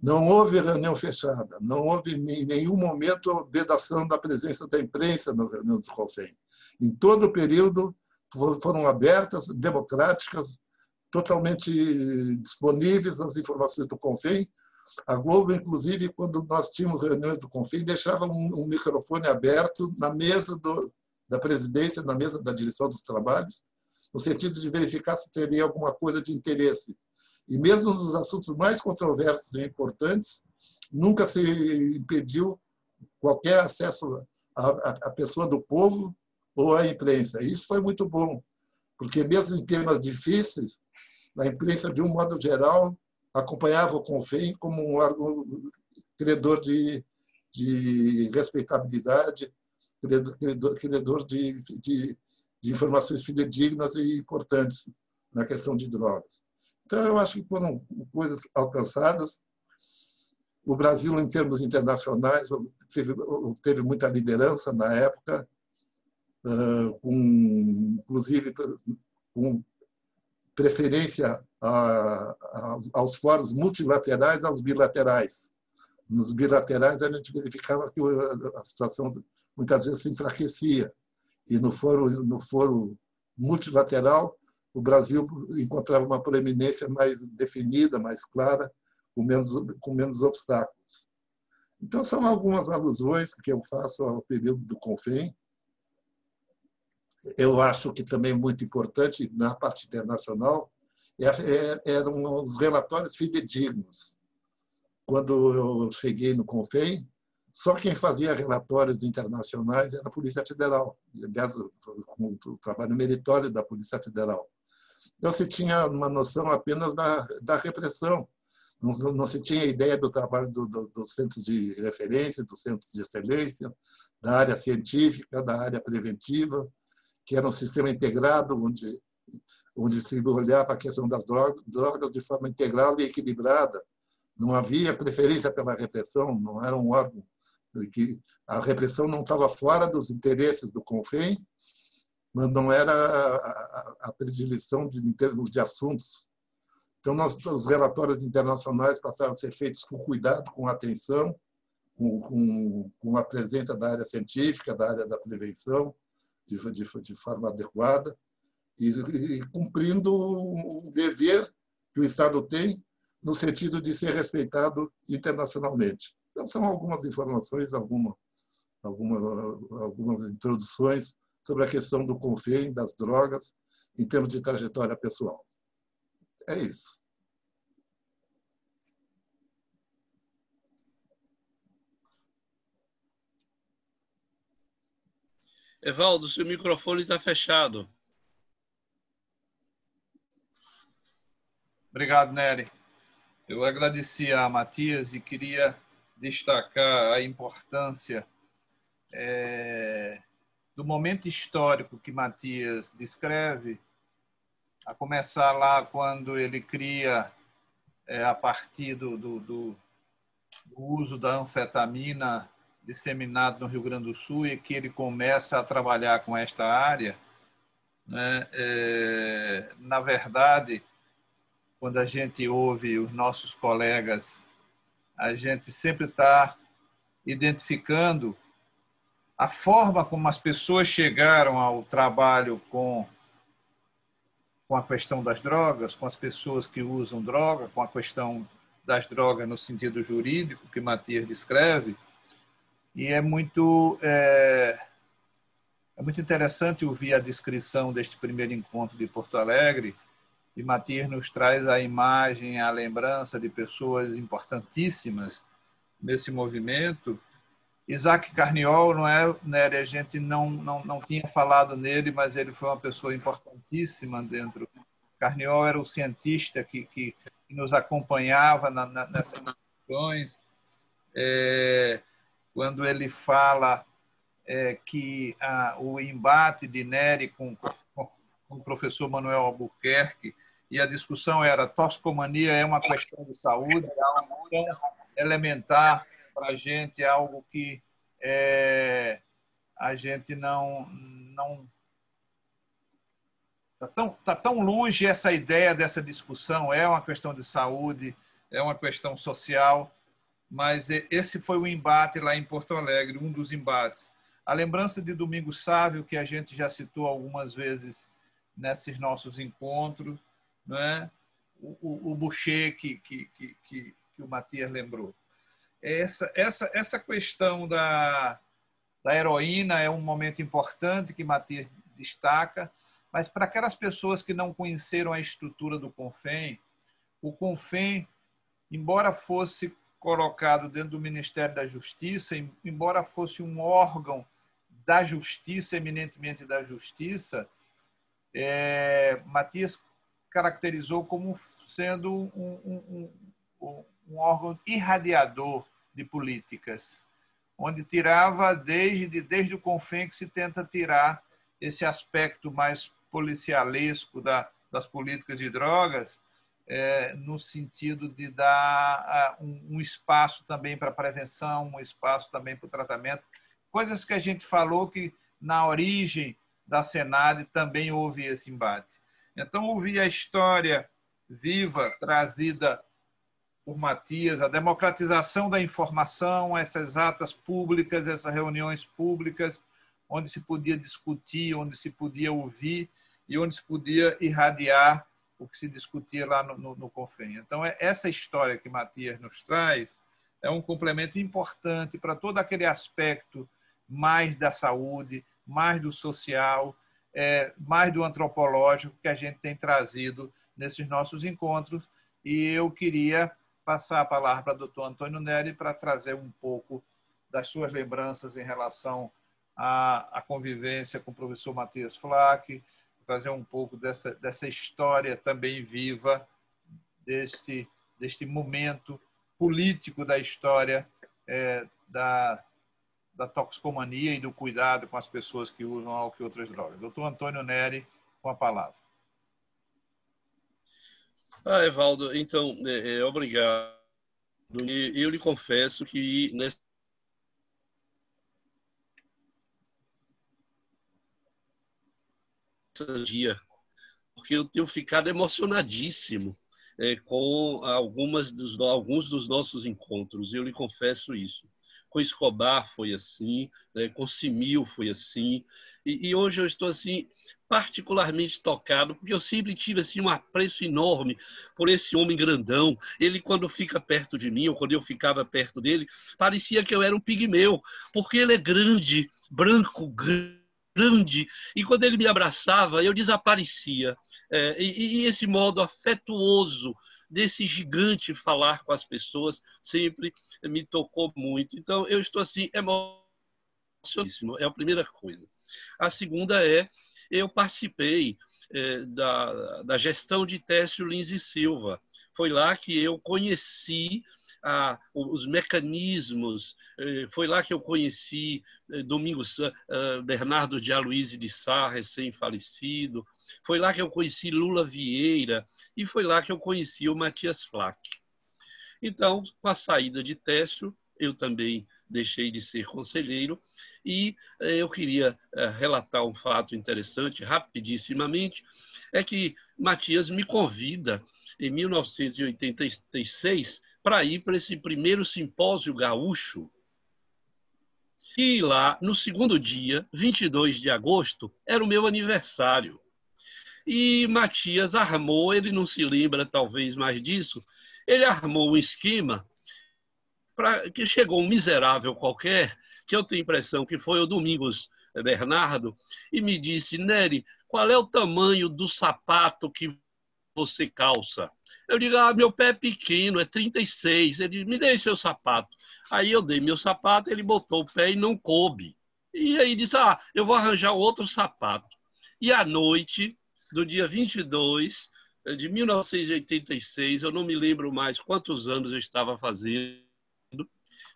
Não houve reunião fechada, não houve em nenhum momento vedação da presença da imprensa nas reuniões do CONFEM. Em todo o período, foram abertas, democráticas, totalmente disponíveis nas informações do Confem. A Globo, inclusive, quando nós tínhamos reuniões do Confem, deixava um microfone aberto na mesa do, da presidência, na mesa da direção dos trabalhos, no sentido de verificar se teria alguma coisa de interesse. E mesmo nos assuntos mais controversos e importantes, nunca se impediu qualquer acesso à, à pessoa do povo ou a imprensa. Isso foi muito bom, porque mesmo em temas difíceis, a imprensa, de um modo geral, acompanhava o Confem como um órgão credor de, de respeitabilidade, credor, credor de, de, de informações fidedignas e importantes na questão de drogas. Então, eu acho que foram coisas alcançadas. O Brasil, em termos internacionais, teve, teve muita liderança na época, com, inclusive com preferência a, a, aos fóruns multilaterais aos bilaterais. Nos bilaterais, a gente verificava que a situação muitas vezes se enfraquecia. E no foro, no foro multilateral, o Brasil encontrava uma proeminência mais definida, mais clara, com menos, com menos obstáculos. Então, são algumas alusões que eu faço ao período do CONFEM, eu acho que também é muito importante na parte internacional é, é, eram os relatórios fidedignos. Quando eu cheguei no CONFEM, só quem fazia relatórios internacionais era a Polícia Federal, aliás, com o trabalho meritório da Polícia Federal. Então, se tinha uma noção apenas da, da repressão, não, não, se tinha ideia do trabalho do, do, dos centros de referência, dos centros de excelência, da área científica, da área preventiva, que era um sistema integrado, onde, onde se olhava a questão das drogas de forma integral e equilibrada. Não havia preferência pela repressão, não era um órgão que a repressão não estava fora dos interesses do CONFEM, mas não era a, predileção de, em termos de assuntos. Então, nós, os relatórios internacionais passaram a ser feitos com cuidado, com atenção, com, com, com a presença da área científica, da área da prevenção, de, de, de forma adequada e, e cumprindo um dever que o Estado tem no sentido de ser respeitado internacionalmente. Então, são algumas informações, alguma, alguma, algumas introduções sobre a questão do CONFEM, das drogas em termos de trajetória pessoal. É isso. Evaldo, seu microfone está fechado. Obrigado, Nery. Eu agradeci a Matias e queria destacar a importância é, do momento histórico que Matias descreve, a começar lá quando ele cria, é, a partir do, do, do, do uso da anfetamina disseminado no Rio Grande do Sul e que ele começa a trabalhar com esta área, né? É, na verdade, quando a gente ouve os nossos colegas, a gente sempre está identificando a forma como as pessoas chegaram ao trabalho com com a questão das drogas, com as pessoas que usam droga, com a questão das drogas no sentido jurídico que Matias descreve, e é muito é, é muito interessante ouvir a descrição deste primeiro encontro de Porto Alegre. E Matias nos traz a imagem, a lembrança de pessoas importantíssimas nesse movimento. Isaac Carniol, não é, né, a gente não, não, não tinha falado nele, mas ele foi uma pessoa importantíssima dentro. Carniol era o cientista que, que, nos acompanhava na, na, nessas questões. É, quando ele fala é, que ah, o embate de Neri com, com, com, o professor Manuel Albuquerque e a discussão era toxicomania é uma questão de saúde, é algo tão elementar para a gente, é algo que é, a gente não não está tão, tá tão longe essa ideia dessa discussão. É uma questão de saúde, é uma questão social mas esse foi o embate lá em Porto Alegre, um dos embates. A lembrança de Domingo Sávio, que a gente já citou algumas vezes nesses nossos encontros, né? o, o, o Boucher que, que, que, que, o Matias lembrou. Essa, essa, essa questão da, da heroína é um momento importante que Matias destaca, mas para aquelas pessoas que não conheceram a estrutura do CONFEM, o CONFEM, embora fosse colocado dentro do Ministério da Justiça, embora fosse um órgão da Justiça, eminentemente da Justiça, é, Matias caracterizou como sendo um, um, um, um órgão irradiador de políticas, onde tirava desde, desde o Confem que se tenta tirar esse aspecto mais policialesco da, das políticas de drogas é, no sentido de dar uh, um, um, espaço também para prevenção, um espaço também para o tratamento. Coisas que a gente falou que na origem da Senad também houve esse embate. Então, ouvir a história viva trazida por Matias, a democratização da informação, essas atas públicas, essas reuniões públicas, onde se podia discutir, onde se podia ouvir e onde se podia irradiar o que se discutia lá no, no, no CONFEM. Então, é, essa história que Matias nos traz é um complemento importante para todo aquele aspecto mais da saúde, mais do social, é, mais do antropológico que a gente tem trazido nesses nossos encontros. E eu queria passar a palavra para o doutor Antônio Neri para trazer um pouco das suas lembranças em relação à, à convivência com o professor Matias Flack, trazer um pouco dessa, dessa história também viva, deste, deste momento político da história é, da, da toxicomania e do cuidado com as pessoas que usam álcool e outras drogas. Doutor Antônio Neri, com a palavra. Ah, Evaldo, então, é, é, obrigado. Eu lhe confesso que nessa dia, porque eu tenho ficado emocionadíssimo é, com algumas dos, alguns dos nossos encontros, eu lhe confesso isso. Com Escobar foi assim, né, com Simil foi assim, e, e, hoje eu estou assim particularmente tocado, porque eu sempre tive assim um apreço enorme por esse homem grandão. Ele quando fica perto de mim, ou quando eu ficava perto dele, parecia que eu era um pigmeu, porque ele é grande, branco, grande e quando ele me abraçava, eu desaparecia. É, e, e esse modo afetuoso desse gigante falar com as pessoas sempre me tocou muito. Então, eu estou assim, emocionadíssimo, é a primeira coisa. A segunda é, eu participei é, da, da gestão de Técio Lins e Silva. Foi lá que eu conheci a, os mecanismos. Eh, foi lá que eu conheci eh, Domingos eh, Bernardo de Aloysio de Sá, recém-falecido. Foi lá que eu conheci Lula Vieira e foi lá que eu conheci o Matias Flack. Então, com a saída de Técio, eu também deixei de ser conselheiro e eu queria relatar um fato interessante, rapidissimamente, é que Matias me convida em 1986 para ir para esse primeiro simpósio gaúcho. E lá, no segundo dia, 22 de agosto, era o meu aniversário. E Matias armou, ele não se lembra talvez mais disso, ele armou um esquema para que chegou um miserável qualquer, que eu tenho impressão que foi o Domingos Bernardo, e me disse, Nery, qual é o tamanho do sapato que você calça? Eu digo, ah, meu pé é pequeno, é 36. Ele me dê seu sapato. Aí eu dei meu sapato, ele botou o pé e não coube. E aí disse, ah, eu vou arranjar outro sapato. E à noite do dia 22 de 1986, eu não me lembro mais quantos anos eu estava fazendo,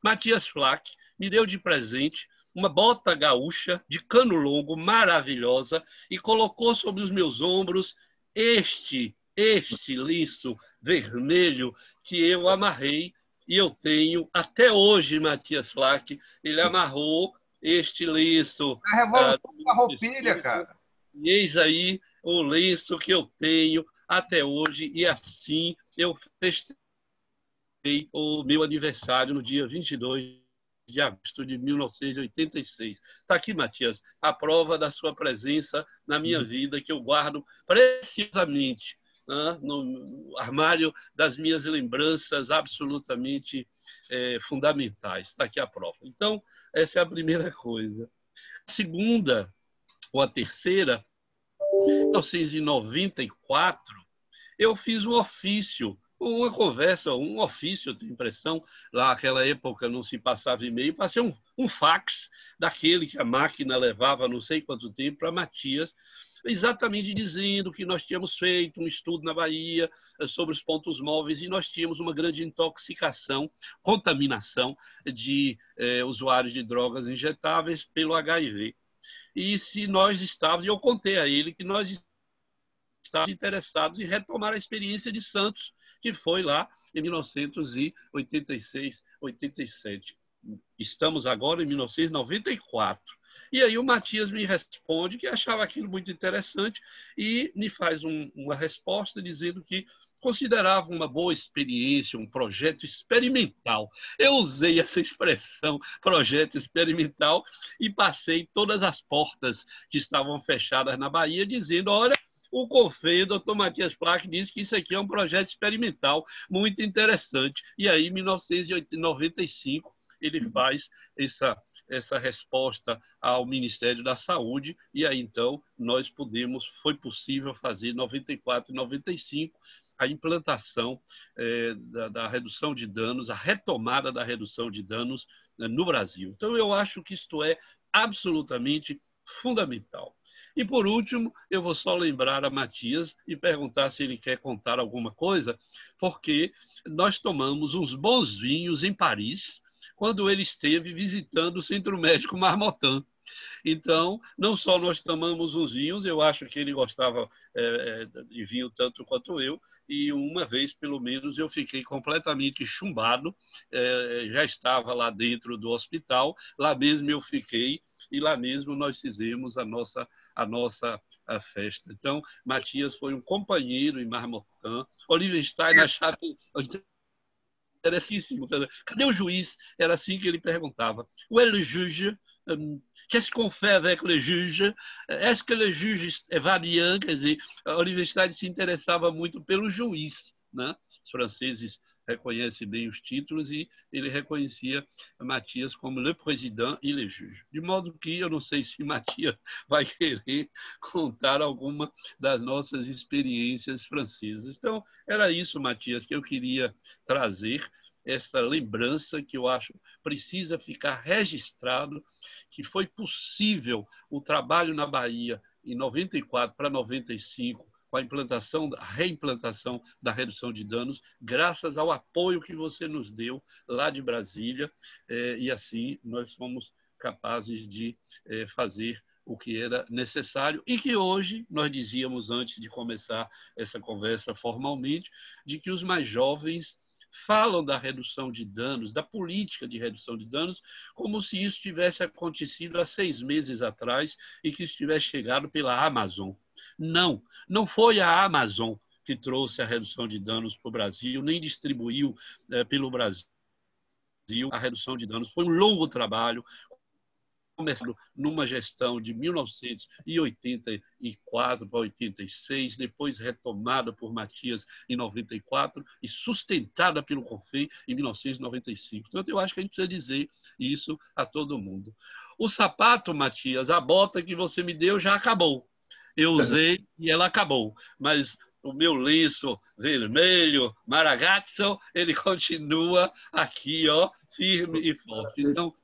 Matias Flack me deu de presente uma bota gaúcha de cano longo maravilhosa e colocou sobre os meus ombros este este liço vermelho que eu amarrei e eu tenho até hoje, Matias Flack, ele amarrou este liço. A revolução uh, da roupilha, cara. E eis aí o lenço que eu tenho até hoje, e assim eu festejei o meu aniversário no dia 22 de agosto de 1986. Está aqui, Matias, a prova da sua presença na minha uhum. vida, que eu guardo preciosamente né, no armário das minhas lembranças absolutamente é, fundamentais. Está aqui a prova. Então, essa é a primeira coisa. A segunda, ou a terceira, em 1994, eu fiz um ofício, uma conversa, um ofício, tenho impressão, lá naquela época não se passava e-mail, passei um, um fax daquele que a máquina levava não sei quanto tempo para Matias, exatamente dizendo que nós tínhamos feito um estudo na Bahia eh, sobre os pontos móveis e nós tínhamos uma grande intoxicação, contaminação de eh, usuários de drogas injetáveis pelo HIV. E se nós estávamos, e eu contei a ele que nós estávamos interessados em retomar a experiência de Santos, que foi lá em 1986, 87. Estamos agora em 1994. E aí o Matias me responde que achava aquilo muito interessante e me faz um, uma resposta dizendo que considerava uma boa experiência, um projeto experimental. Eu usei essa expressão, projeto experimental, e passei todas as portas que estavam fechadas na Bahia, dizendo: olha, o COFEI, o doutor Matias Plaque, disse que isso aqui é um projeto experimental muito interessante. E aí, em 1995, ele faz essa essa resposta ao Ministério da Saúde e aí então nós pudemos, foi possível fazer 94 e 95 a implantação é, da, da, redução de danos, a retomada da redução de danos né, no Brasil. Então eu acho que isto é absolutamente fundamental. E por último, eu vou só lembrar a Matias e perguntar se ele quer contar alguma coisa, porque nós tomamos uns bons vinhos em Paris, quando ele esteve visitando o Centro Médico Marmotã. Então, não só nós tomamos uns vinhos, eu acho que ele gostava é, é, de vinho tanto quanto eu, e uma vez, pelo menos, eu fiquei completamente chumbado, é, já estava lá dentro do hospital, lá mesmo eu fiquei, e lá mesmo nós fizemos a nossa, a nossa a festa. Então, Matias foi um companheiro em Marmotã, Oliver Stein, na chave interessantíssimo. Cadê o juiz? Era assim que ele perguntava. Où est le juge? Qu'est-ce qu'on avec le juge? Est-ce que le juge va bien? Quer dizer, a universidade se interessava muito pelo juiz. Né? Os franceses reconhece bem os títulos e ele reconhecia Matias como le président e le juge. De modo que eu não sei se Matias vai querer contar alguma das nossas experiências francesas. Então, era isso, Matias, que eu queria trazer esta lembrança que eu acho precisa ficar registrado que foi possível o trabalho na Bahia em 94 para 95 com a implantação, a reimplantação da redução de danos, graças ao apoio que você nos deu lá de Brasília, eh, e assim nós fomos capazes de eh, fazer o que era necessário e que hoje nós dizíamos antes de começar essa conversa formalmente, de que os mais jovens falam da redução de danos, da política de redução de danos, como se isso tivesse acontecido há seis meses atrás e que isso tivesse chegado pela Amazon. Não, não foi a Amazon que trouxe a redução de danos para o Brasil, nem distribuiu eh, pelo Brasil a redução de danos. Foi um longo trabalho, começado numa gestão de 1984 para 86, depois retomada por Matias em 94 e sustentada pelo CONFEM em 1995. Então, eu acho que a gente precisa dizer isso a todo mundo. O sapato, Matias, a bota que você me deu já acabou. Eu usei e ela acabou. Mas o meu lenço vermelho, Maragazzo, ele continua aqui, ó, firme e forte. Então,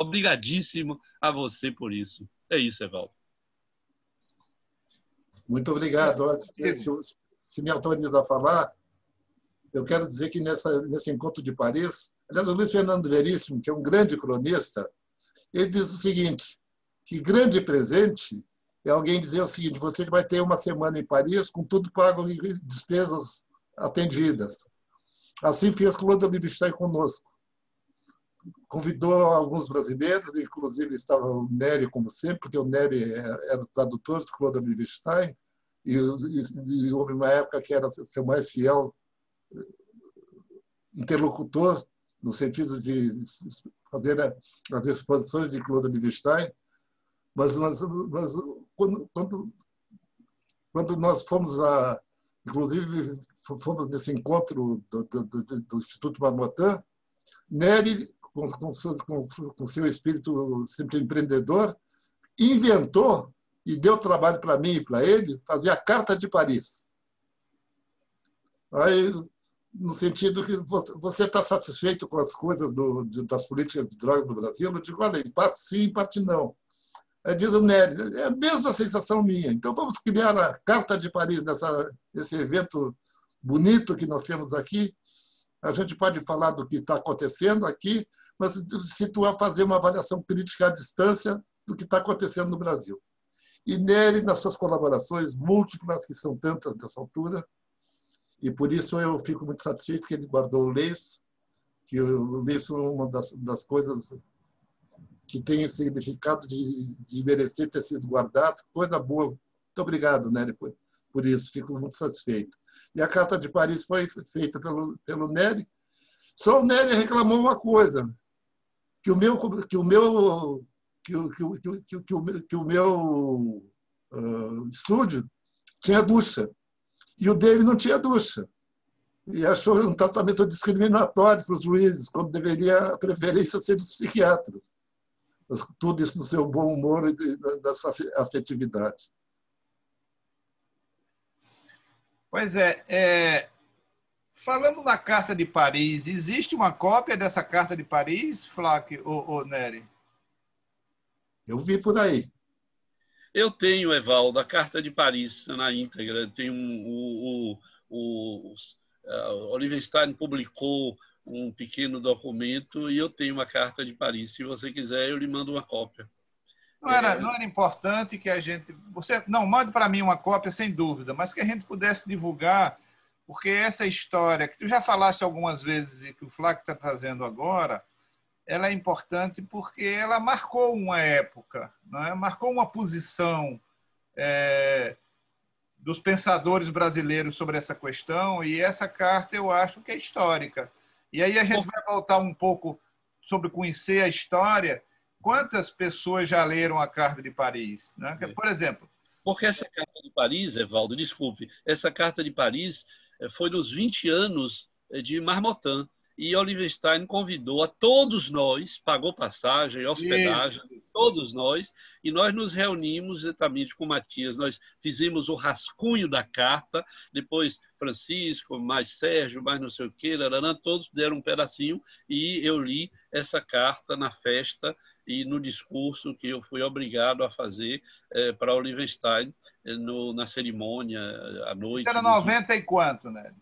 Obrigadíssimo a você por isso. É isso, Evaldo. Muito obrigado. Se, se me autoriza a falar, eu quero dizer que nessa, nesse encontro de Paris, aliás, o Luiz Fernando Veríssimo, que é um grande cronista, ele diz o seguinte, que grande presente é alguém dizer o seguinte, você vai ter uma semana em Paris com tudo pago e despesas atendidas. Assim fez Claude Livingston conosco convidou alguns brasileiros, inclusive estava o Nery, como sempre, porque o Nery era o tradutor de Claude Liebstein, e, e, e, houve uma época que era seu mais fiel eh, interlocutor, no sentido de fazer as exposições de Claude Liebstein, mas, mas, mas quando, quando, quando nós fomos lá, inclusive fomos nesse encontro do, do, do, do Instituto Marmottan, Nery com, com, seu, com, com seu espírito sempre empreendedor, inventou e deu trabalho para mim e para ele fazer a Carta de Paris. Aí, no sentido que você está satisfeito com as coisas das políticas de drogas do Brasil? Eu digo, olha, em parte sim, em parte não. Aí diz o Nery, é a mesma sensação minha. Então vamos criar a Carta de Paris, nessa, nesse evento bonito que nós temos aqui, a gente pode falar do que está acontecendo aqui, mas situar, fazer uma avaliação crítica à distância do que está acontecendo no Brasil. E Nery, nas suas colaborações múltiplas, que são tantas nessa altura, e por isso eu fico muito satisfeito que ele guardou o lenço, que o lenço é uma das, das coisas que tem significado de, de merecer ter sido guardado, coisa boa. Muito obrigado, Nery, por, por isso, fico muito satisfeito. E a Carta de Paris foi feita pelo, pelo Nery. Só o Nery reclamou uma coisa, que o meu, que o meu, que o, que o, que o, que o, que o meu uh, estúdio tinha ducha. E o dele não tinha ducha. E achou um tratamento discriminatório para os juízes, quando deveria a preferência ser dos psiquiatras. Tudo isso no seu bom humor e da sua afetividade. Pois é, é, falando na Carta de Paris, existe uma cópia dessa Carta de Paris, Flack ou, ou Nery? Eu vi por aí. Eu tenho, Evaldo, a Carta de Paris na íntegra. Tem um, o, o, o, o Oliver Stein publicou um pequeno documento e eu tenho uma Carta de Paris. Se você quiser, eu lhe mando uma cópia. Não era, não era importante que a gente. Você não mande para mim uma cópia sem dúvida, mas que a gente pudesse divulgar, porque essa história que tu já falaste algumas vezes e que o Flávio está trazendo agora, ela é importante porque ela marcou uma época, não é? marcou uma posição é, dos pensadores brasileiros sobre essa questão, e essa carta eu acho que é histórica. E aí a gente vai voltar um pouco sobre conhecer a história Quantas pessoas já leram a Carta de Paris? Né? Por exemplo. Porque essa Carta de Paris, Evaldo, desculpe, essa Carta de Paris eh, foi nos 20 anos de Marmotã. E Olivenstein convidou a todos nós, pagou passagem, hospedagem, Isso. todos nós, e nós nos reunimos exatamente com Matias. Nós fizemos o rascunho da carta, depois Francisco, mais Sérgio, mais não sei o quê, laranã, todos deram um pedacinho, e eu li essa carta na festa e no discurso que eu fui obrigado a fazer é, para Olivenstein é, no, na cerimônia à noite. Isso era 90 e quanto, né?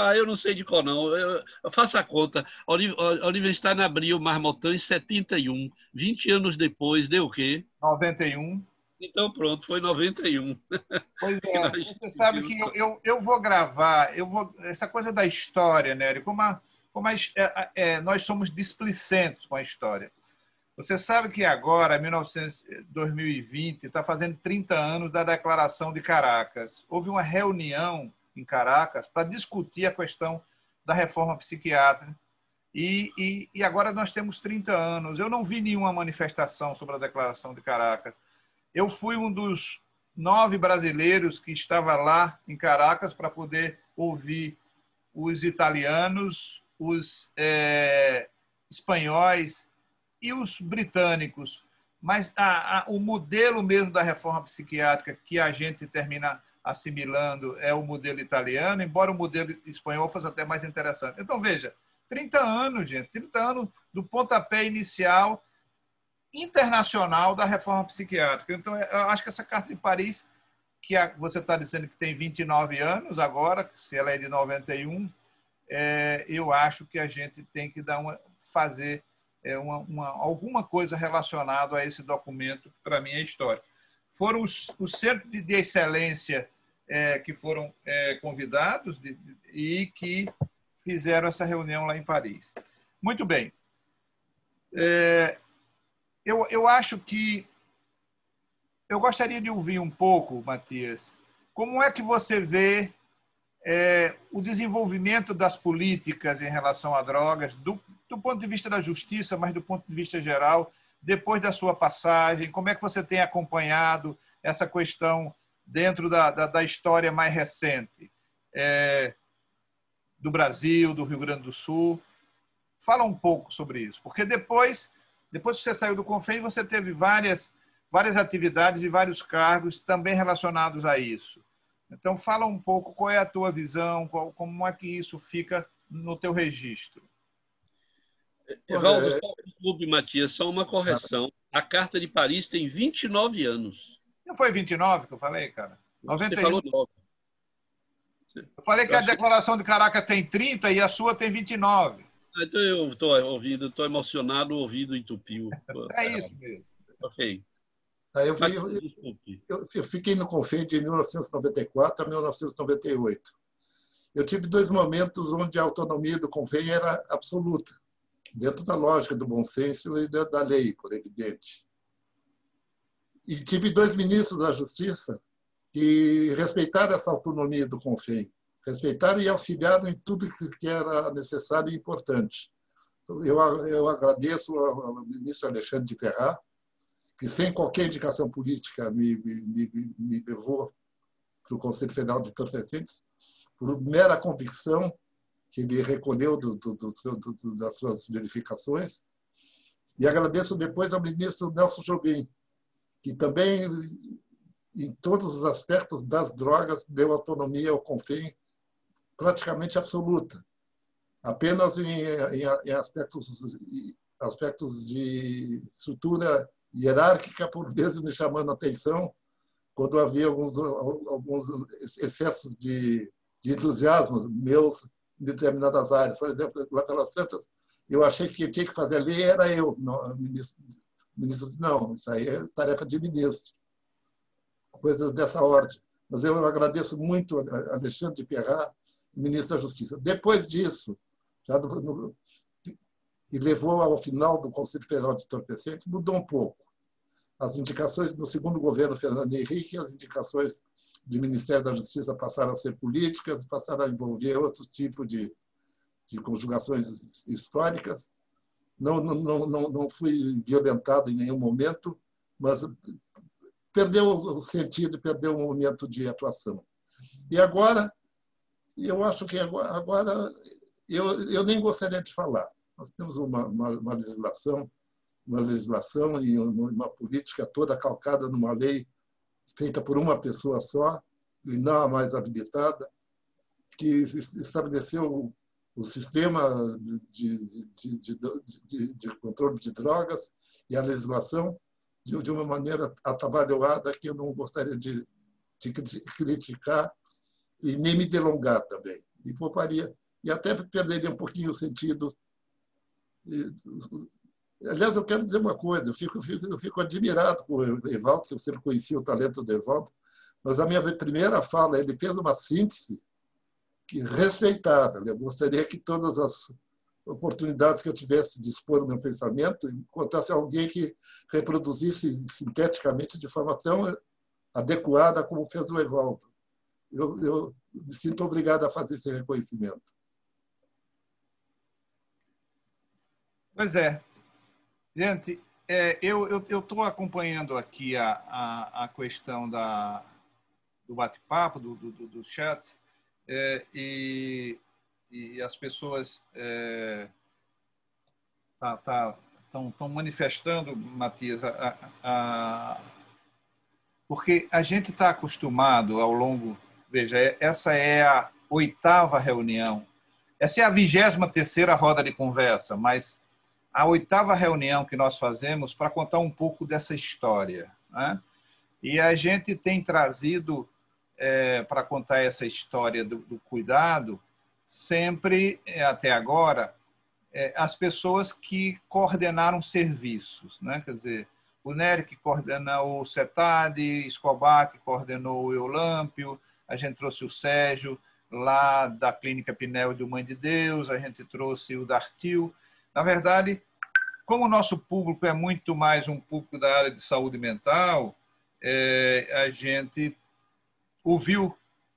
Ah, eu não sei de qual não. Eu, eu faço a conta. Olivenstein abriu Marmotão em 71. 20 anos depois, deu o quê? 91. Então pronto, foi 91. Pois é, você sabe que eu, eu, eu, vou gravar, eu vou essa coisa da história, né? Como, a, como a, é, é, nós somos displicentos com a história. Você sabe que agora, 1900, 2020, está fazendo 30 anos da Declaração de Caracas. Houve uma reunião em Caracas para discutir a questão da reforma psiquiátrica. E, e, e, agora nós temos 30 anos. Eu não vi nenhuma manifestação sobre a Declaração de Caracas. Eu fui um dos nove brasileiros que estava lá em Caracas para poder ouvir os italianos, os é, espanhóis e os britânicos. Mas a, a, o modelo mesmo da reforma psiquiátrica que a gente termina assimilando é o modelo italiano, embora o modelo espanhol fosse até mais interessante. Então, veja, 30 anos, gente, 30 anos do pontapé inicial internacional da reforma psiquiátrica. Então, é, eu acho que essa Carta de Paris, que você está dizendo que tem 29 anos agora, se ela é de 91, é, eu acho que a gente tem que dar uma, fazer é, uma, uma, alguma coisa relacionada a esse documento, que para mim é histórico. Foram os, os centros de excelência é, que foram é, convidados de, de, e que fizeram essa reunião lá em Paris. Muito bem. É, eu, eu acho que eu gostaria de ouvir um pouco, Matias, como é que você vê é, o desenvolvimento das políticas em relação a drogas, do, do ponto de vista da justiça, mas do ponto de vista geral, depois da sua passagem, como é que você tem acompanhado essa questão dentro da, da, da história mais recente é, do Brasil, do Rio Grande do Sul. Fala um pouco sobre isso, porque depois, depois que você saiu do Confem, você teve várias, várias atividades e vários cargos também relacionados a isso. Então, fala um pouco qual é a tua visão, qual, como é que isso fica no teu registro. Evaldo, é... Matias, só uma correção. A Carta de Paris tem 29 anos. Não foi 29 que eu falei, cara? 91. Você falou 9. Eu falei que a declaração de Caracas tem 30 e a sua tem 29. Ah, então eu estou ouvindo, estou emocionado, o ouvido entupiu. é isso mesmo. Ok. Eu, eu, eu, eu, fiquei no Confei de 1994 a 1998. Eu tive dois momentos onde a autonomia do Confei era absoluta, dentro da lógica do bom senso e da, da lei, por evidente. E tive dois ministros da Justiça que respeitaram essa autonomia do CONFEM, respeitaram e auxiliaram em tudo que era necessário e importante. Eu, eu agradeço ao ministro Alexandre de Perrat, que sem qualquer indicação política me, me, me levou para o Conselho Federal de Entorpecentes, por mera convicção que ele recolheu do, do, do, das suas verificações. E agradeço depois ao ministro Nelson Jobim, que também, em todos os aspectos das drogas, deu autonomia ao CONFEM praticamente absoluta. Apenas em, em, em aspectos, aspectos de estrutura hierárquica, por vezes me chamando a atenção, quando havia alguns, alguns excessos de, de entusiasmo meus em determinadas áreas. Por exemplo, lá pelas Santas, eu achei que tinha que fazer a lei era eu, ministro, ministro disse, não, isso aí é tarefa de ministro. Coisas dessa ordem. Mas eu agradeço muito a Alexandre de Perrat, ministro da Justiça. Depois disso, já no, no, e levou ao final do Conselho Federal de Entorpecentes, mudou um pouco. As indicações no segundo governo Fernando Henrique, as indicações do Ministério da Justiça passaram a ser políticas, passaram a envolver outro tipo de, de conjugações históricas não, não, não, não fui violentado em nenhum momento, mas perdeu o sentido, perdeu o momento de atuação. E agora eu acho que agora, agora eu, eu nem gostaria de falar. Nós temos uma, uma, uma legislação, uma legislação e uma política toda calcada numa lei feita por uma pessoa só e não a mais habilitada, que estabeleceu o sistema de, de, de, de, controle de drogas e a legislação de, uma maneira atabalhoada que eu não gostaria de, criticar e nem me delongar também. E pouparia, e até perderia um pouquinho o sentido. Aliás, eu quero dizer uma coisa, eu fico, eu fico, eu fico admirado com o Evaldo, que eu sempre conheci o talento do Evaldo, mas a minha primeira fala, ele fez uma síntese que respeitável. Eu gostaria que todas as oportunidades que eu tivesse de expor o meu pensamento, encontrasse alguém que reproduzisse sinteticamente de forma tão adequada como fez o Evaldo. Eu, eu me sinto obrigado a fazer esse reconhecimento. Pois é. Gente, é, eu estou acompanhando aqui a, a, a questão da, do bate-papo, do, do, do chat, é, e, e, as pessoas é, tá, tá, estão manifestando, Matias, a, a, porque a gente está acostumado ao longo. Veja, é, essa é a oitava reunião. Essa é a vigésima terceira roda de conversa, mas a oitava reunião que nós fazemos para contar um pouco dessa história. Né? E a gente tem trazido é, para contar essa história do, do cuidado, sempre, é, até agora, é, as pessoas que coordenaram serviços. Né? Quer dizer, o Nery que coordenou o CETAD, Escobar que coordenou o Eulâmpio, a gente trouxe o Sérgio lá da Clínica Pinel do Mãe de Deus, a gente trouxe o Dartil. Na verdade, como o nosso público é muito mais um público da área de saúde mental, é, a gente ouviu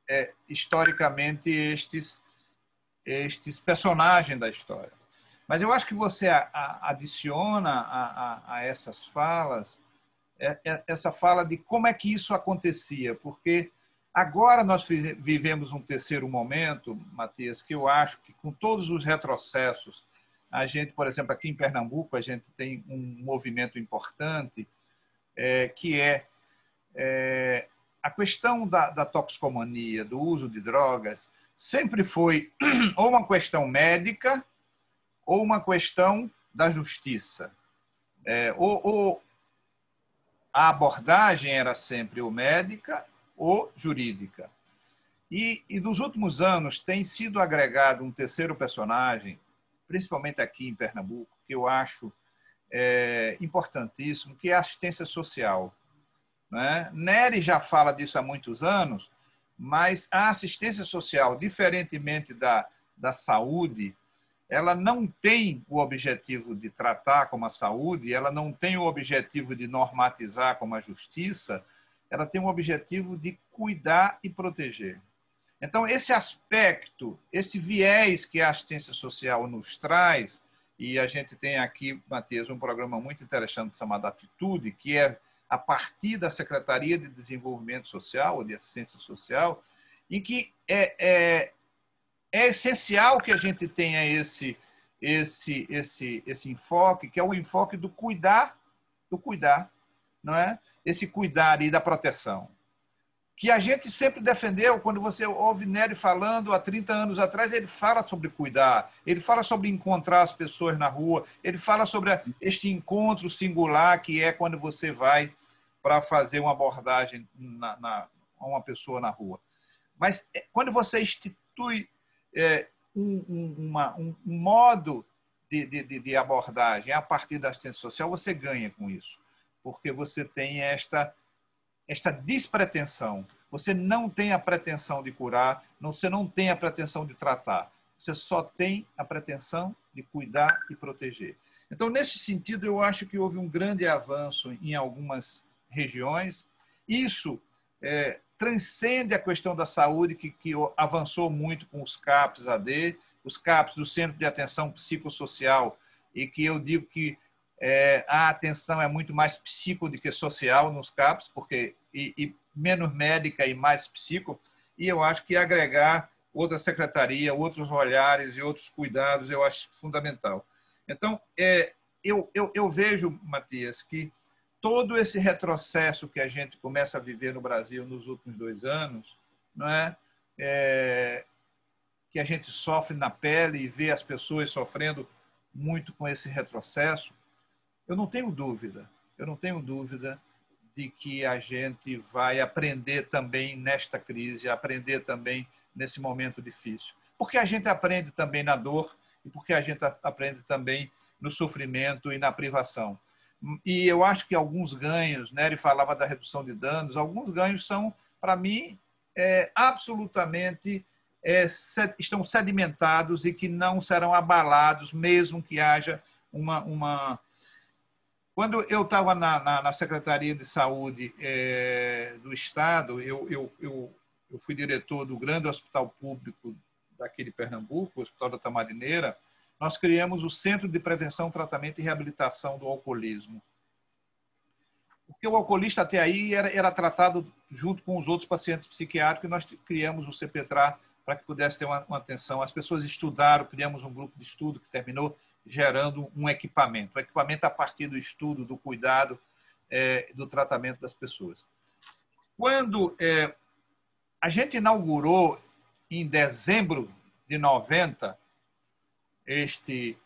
é, historicamente estes, estes personagens da história. Mas eu acho que você a, a, adiciona a, a, essas falas é, é, essa fala de como é que isso acontecia, porque agora nós vivemos um terceiro momento, Matias, que eu acho que com todos os retrocessos, a gente, por exemplo, aqui em Pernambuco, a gente tem um movimento importante é, que é, é a questão da, da toxicomania, do uso de drogas, sempre foi ou uma questão médica ou uma questão da justiça. É, ou, ou, a abordagem era sempre ou médica ou jurídica. E, e nos últimos anos tem sido agregado um terceiro personagem, principalmente aqui em Pernambuco, que eu acho é, importantíssimo, que é a assistência social. Né? Nery já fala disso há muitos anos, mas a assistência social, diferentemente da, da saúde, ela não tem o objetivo de tratar como a saúde, ela não tem o objetivo de normatizar como a justiça, ela tem o objetivo de cuidar e proteger. Então, esse aspecto, esse viés que a assistência social nos traz, e a gente tem aqui, Matheus, um programa muito interessante chamado Atitude, que é a partir da Secretaria de Desenvolvimento Social, ou de Assistência Social, em que é, é, é essencial que a gente tenha esse, esse, esse, esse enfoque, que é o enfoque do cuidar, do cuidar, não é? Esse cuidar e da proteção. Que a gente sempre defendeu, quando você ouve Nery falando há 30 anos atrás, ele fala sobre cuidar, ele fala sobre encontrar as pessoas na rua, ele fala sobre este encontro singular que é quando você vai para fazer uma abordagem na, na, a uma pessoa na rua. Mas é, quando você institui é, um, um, uma, um, modo de, de, de, abordagem a partir da assistência social, você ganha com isso, porque você tem esta, esta despretensão. Você não tem a pretensão de curar, você não tem a pretensão de tratar, você só tem a pretensão de cuidar e proteger. Então, nesse sentido, eu acho que houve um grande avanço em algumas regiões. Isso é, transcende a questão da saúde, que, que avançou muito com os CAPs AD, os CAPs do Centro de Atenção Psicossocial, e que eu digo que é, a atenção é muito mais psico do que social nos CAPs, porque e, e, menos médica e mais psico, e eu acho que agregar outra secretaria, outros olhares e outros cuidados, eu acho fundamental. Então, é, eu, eu, eu vejo, Matias, que todo esse retrocesso que a gente começa a viver no Brasil nos últimos dois anos, não é? é que a gente sofre na pele e vê as pessoas sofrendo muito com esse retrocesso, eu não tenho dúvida, eu não tenho dúvida de que a gente vai aprender também nesta crise, aprender também nesse momento difícil. Porque a gente aprende também na dor e porque a gente aprende também no sofrimento e na privação. E eu acho que alguns ganhos, Nery falava da redução de danos, alguns ganhos são, para mim, é, absolutamente é, estão sedimentados e que não serão abalados, mesmo que haja uma. uma... Quando eu estava na, na, na, Secretaria de Saúde é, do Estado, eu, eu, eu, eu, fui diretor do grande hospital público daquele Pernambuco, o Hospital da Tamarineira, nós criamos o Centro de Prevenção, Tratamento e Reabilitação do Alcoolismo. Porque o alcoolista até aí era, era tratado junto com os outros pacientes psiquiátricos e nós criamos o CPTRA para que pudesse ter uma, uma atenção. As pessoas estudaram, criamos um grupo de estudo que terminou gerando um equipamento. Um equipamento a partir do estudo, do cuidado, é, do tratamento das pessoas. Quando é, a gente inaugurou em dezembro de 90 este,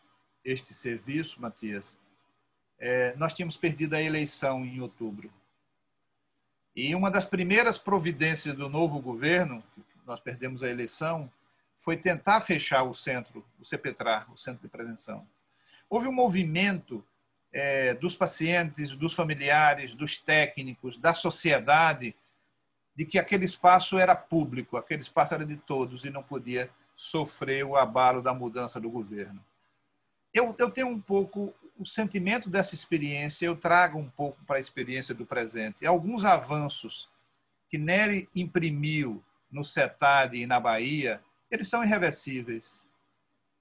este serviço, Matias, é, nós tínhamos perdido a eleição em outubro. E uma das primeiras providências do novo governo, nós perdemos a eleição, foi tentar fechar o centro, o CPTRA, o Centro de Prevenção. Houve um movimento é, dos pacientes, dos familiares, dos técnicos, da sociedade, de que aquele espaço era público, aquele espaço era de todos e não podia sofrer o abalo da mudança do governo. Eu, eu tenho um pouco o sentimento dessa experiência, eu trago um pouco para a experiência do presente. Alguns avanços que Nery imprimiu no CETAD e na Bahia, eles são irreversíveis.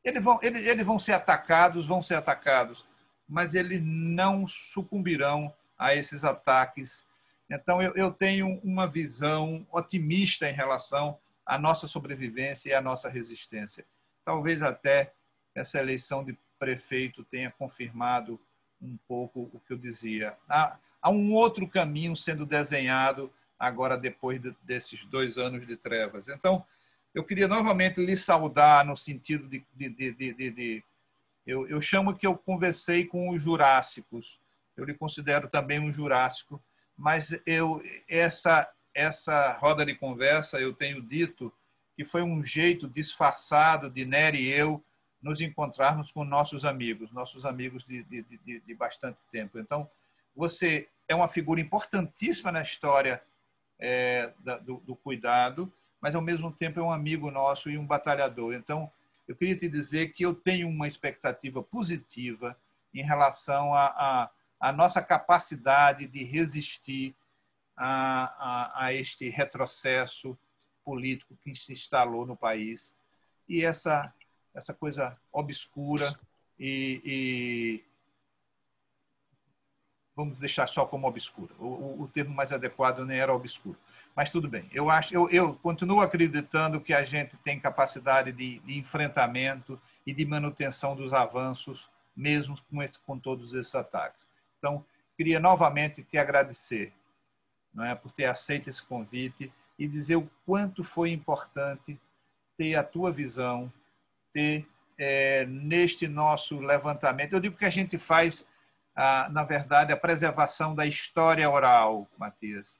Eles vão, eles, eles vão ser atacados, vão ser atacados, mas eles não sucumbirão a esses ataques. Então, eu, eu tenho uma visão otimista em relação à nossa sobrevivência e à nossa resistência. Talvez até essa eleição de prefeito tenha confirmado um pouco o que eu dizia. Há, há um outro caminho sendo desenhado agora depois de, desses dois anos de trevas. Então, eu queria novamente lhe saudar no sentido de, de, de eu, eu, chamo que eu conversei com os jurássicos. Eu lhe considero também um jurássico, mas eu essa essa roda de conversa eu tenho dito que foi um jeito disfarçado de Nery e eu nos encontrarmos com nossos amigos, nossos amigos de, de, de, de bastante tempo. Então, você é uma figura importantíssima na história é, da, do, do, cuidado, mas ao mesmo tempo é um amigo nosso e um batalhador. Então, eu queria te dizer que eu tenho uma expectativa positiva em relação à nossa capacidade de resistir a, a, a este retrocesso político que se instalou no país e essa essa coisa obscura e, e vamos deixar só como obscura. O, o, termo mais adequado nem era obscuro. Mas tudo bem. Eu acho, eu, eu continuo acreditando que a gente tem capacidade de, de enfrentamento e de manutenção dos avanços, mesmo com, esse, com todos esses ataques. Então, queria novamente te agradecer, não é, por ter aceito esse convite e dizer o quanto foi importante ter a tua visão, ter é, neste nosso levantamento. Eu digo que a gente faz a, na verdade, a preservação da história oral, Matias.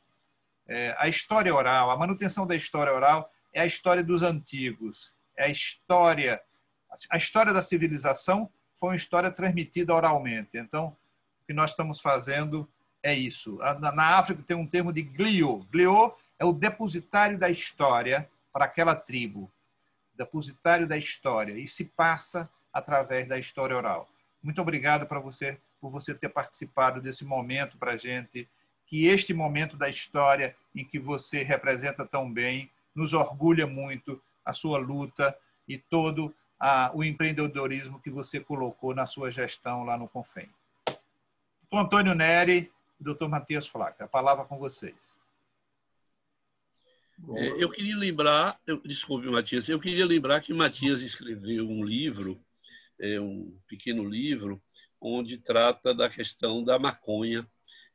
É, a história oral, a manutenção da história oral é a história dos antigos, é a história, a história da civilização foi uma história transmitida oralmente. Então, o que nós estamos fazendo é isso. Na África tem um termo de glio. Glio é o depositário da história para aquela tribo, depositário da história, e se passa através da história oral. Muito obrigado para você por você ter participado desse momento para a gente, que este momento da história em que você representa tão bem nos orgulha muito a sua luta e todo a, o empreendedorismo que você colocou na sua gestão lá no Confem. Antônio Neri doutor Matias Flaca, a palavra com vocês. É, eu queria lembrar, eu, desculpe, Matias, eu queria lembrar que Matias escreveu um livro, é, um pequeno livro, onde trata da questão da maconha,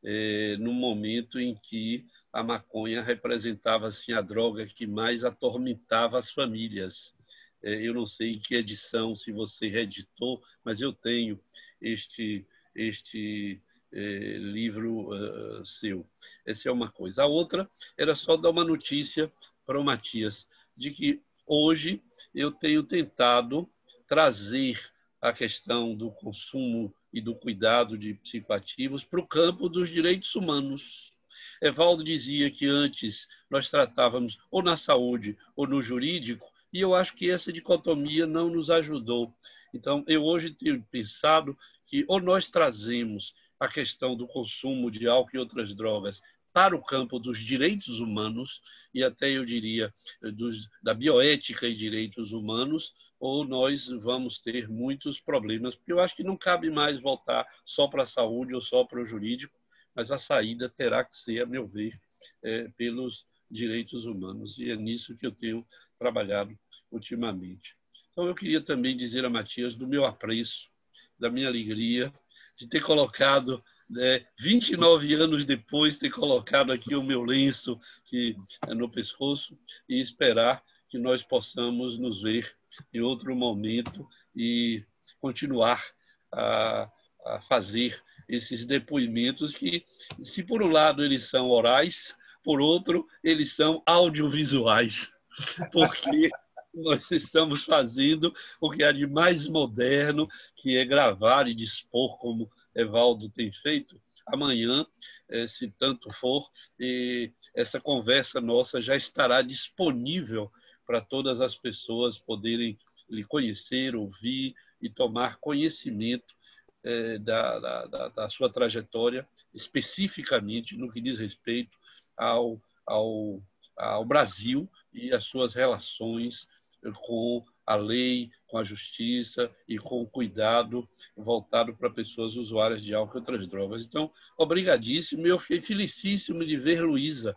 é, no momento em que a maconha representava assim, a droga que mais atormentava as famílias. É, eu não sei em que edição, se você reeditou, mas eu tenho este, este é, livro uh, seu. Essa é uma coisa. A outra era só dar uma notícia para o Matias, de que hoje eu tenho tentado trazer a questão do consumo e do cuidado de psicoativos para o campo dos direitos humanos. Evaldo dizia que antes nós tratávamos ou na saúde ou no jurídico, e eu acho que essa dicotomia não nos ajudou. Então, eu hoje tenho pensado que ou nós trazemos a questão do consumo de álcool e outras drogas para o campo dos direitos humanos, e até eu diria dos, da bioética e direitos humanos, ou nós vamos ter muitos problemas, porque eu acho que não cabe mais voltar só para a saúde ou só para o jurídico, mas a saída terá que ser, a meu ver, é, pelos direitos humanos, e é nisso que eu tenho trabalhado ultimamente. Então, eu queria também dizer a Matias do meu apreço, da minha alegria de ter colocado, né, 29 anos depois, ter colocado aqui o meu lenço que, é no pescoço e esperar que nós possamos nos ver em outro momento e continuar a, a fazer esses depoimentos que, se por um lado eles são orais, por outro eles são audiovisuais, porque nós estamos fazendo o que há de mais moderno, que é gravar e dispor, como Evaldo tem feito. Amanhã, eh, se tanto for, essa conversa nossa já estará disponível para todas as pessoas poderem lhe conhecer, ouvir e tomar conhecimento eh, da, da, da sua trajetória, especificamente no que diz respeito ao, ao, ao Brasil e as suas relações com a lei, com a justiça e com o cuidado voltado para pessoas usuárias de álcool e outras drogas. Então, obrigadíssimo. Eu fiquei felicíssimo de ver Luísa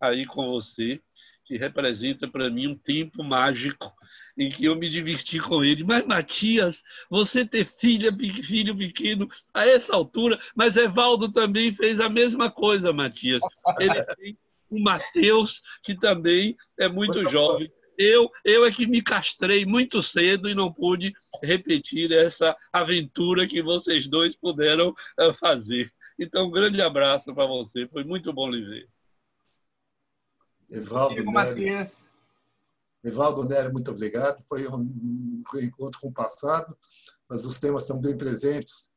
aí com você, que representa para mim um tempo mágico em que eu me diverti com ele. Mas, Matias, você ter filha, filho pequeno a essa altura, mas Evaldo também fez a mesma coisa, Matias. Ele tem o Mateus, que também é muito jovem. Eu, eu é que me castrei muito cedo e não pude repetir essa aventura que vocês dois puderam eh, fazer. Então, um grande abraço para você. Foi muito bom lhe ver. Evaldo Nery. Evaldo Nery, muito obrigado. Foi um encontro com o passado, mas os temas estão bem presentes.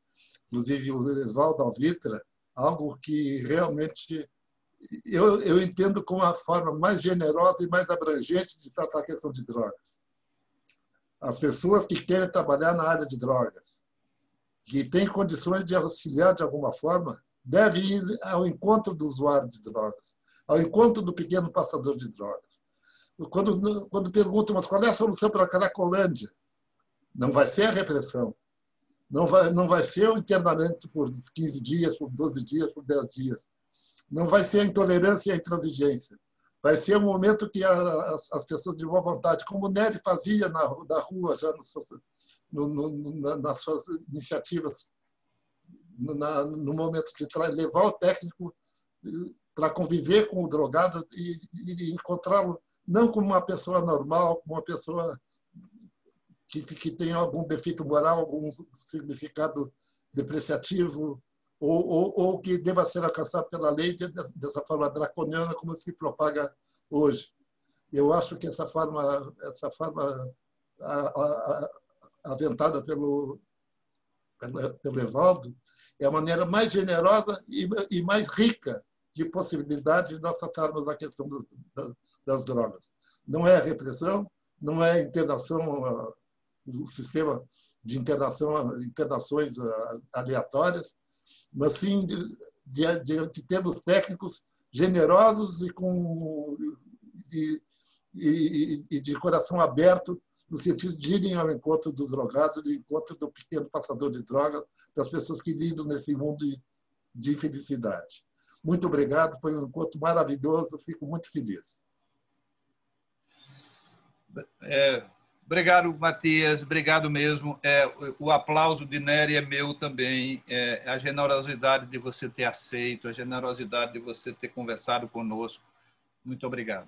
Inclusive, o Evaldo Alvitra, algo que realmente eu, eu entendo como a forma mais generosa e mais abrangente de tratar a questão de drogas. As pessoas que querem trabalhar na área de drogas, que têm condições de auxiliar de alguma forma, devem ir ao encontro do usuário de drogas, ao encontro do pequeno passador de drogas. Quando, quando perguntam, mas qual é a solução para a Cracolândia? Não vai ser a repressão. Não vai, não vai ser o internamento por 15 dias, por 12 dias, por 10 dias não vai ser a intolerância e a intransigência. Vai ser um momento que as, as pessoas de boa vontade, como o Nery fazia na, na rua, já no, no, nas suas iniciativas, na, no momento de levar o técnico eh, para conviver com o drogado e, e encontrá-lo não como uma pessoa normal, como uma pessoa que, que tem algum defeito moral, algum significado depreciativo, ou, ou, ou que deva ser alcançado pela lei dessa forma draconiana como se propaga hoje. Eu acho que essa forma, essa forma aventada pelo, pelo Evaldo é a maneira mais generosa e, mais rica de possibilidades de nós tratarmos a questão das, das drogas. Não é repressão, não é internação, o sistema de internação, internações aleatórias, mas sim de, de, de termos técnicos generosos e, com, e, e, e, de coração aberto no sentido de irem ao encontro do drogado, do encontro do pequeno passador de drogas, das pessoas que lidam nesse mundo de infelicidade. Muito obrigado, foi um encontro maravilhoso, fico muito feliz. É, obrigado, Matias. Obrigado mesmo. É, o aplauso de Nery é meu também. É, a generosidade de você ter aceito, a generosidade de você ter conversado conosco. Muito obrigado.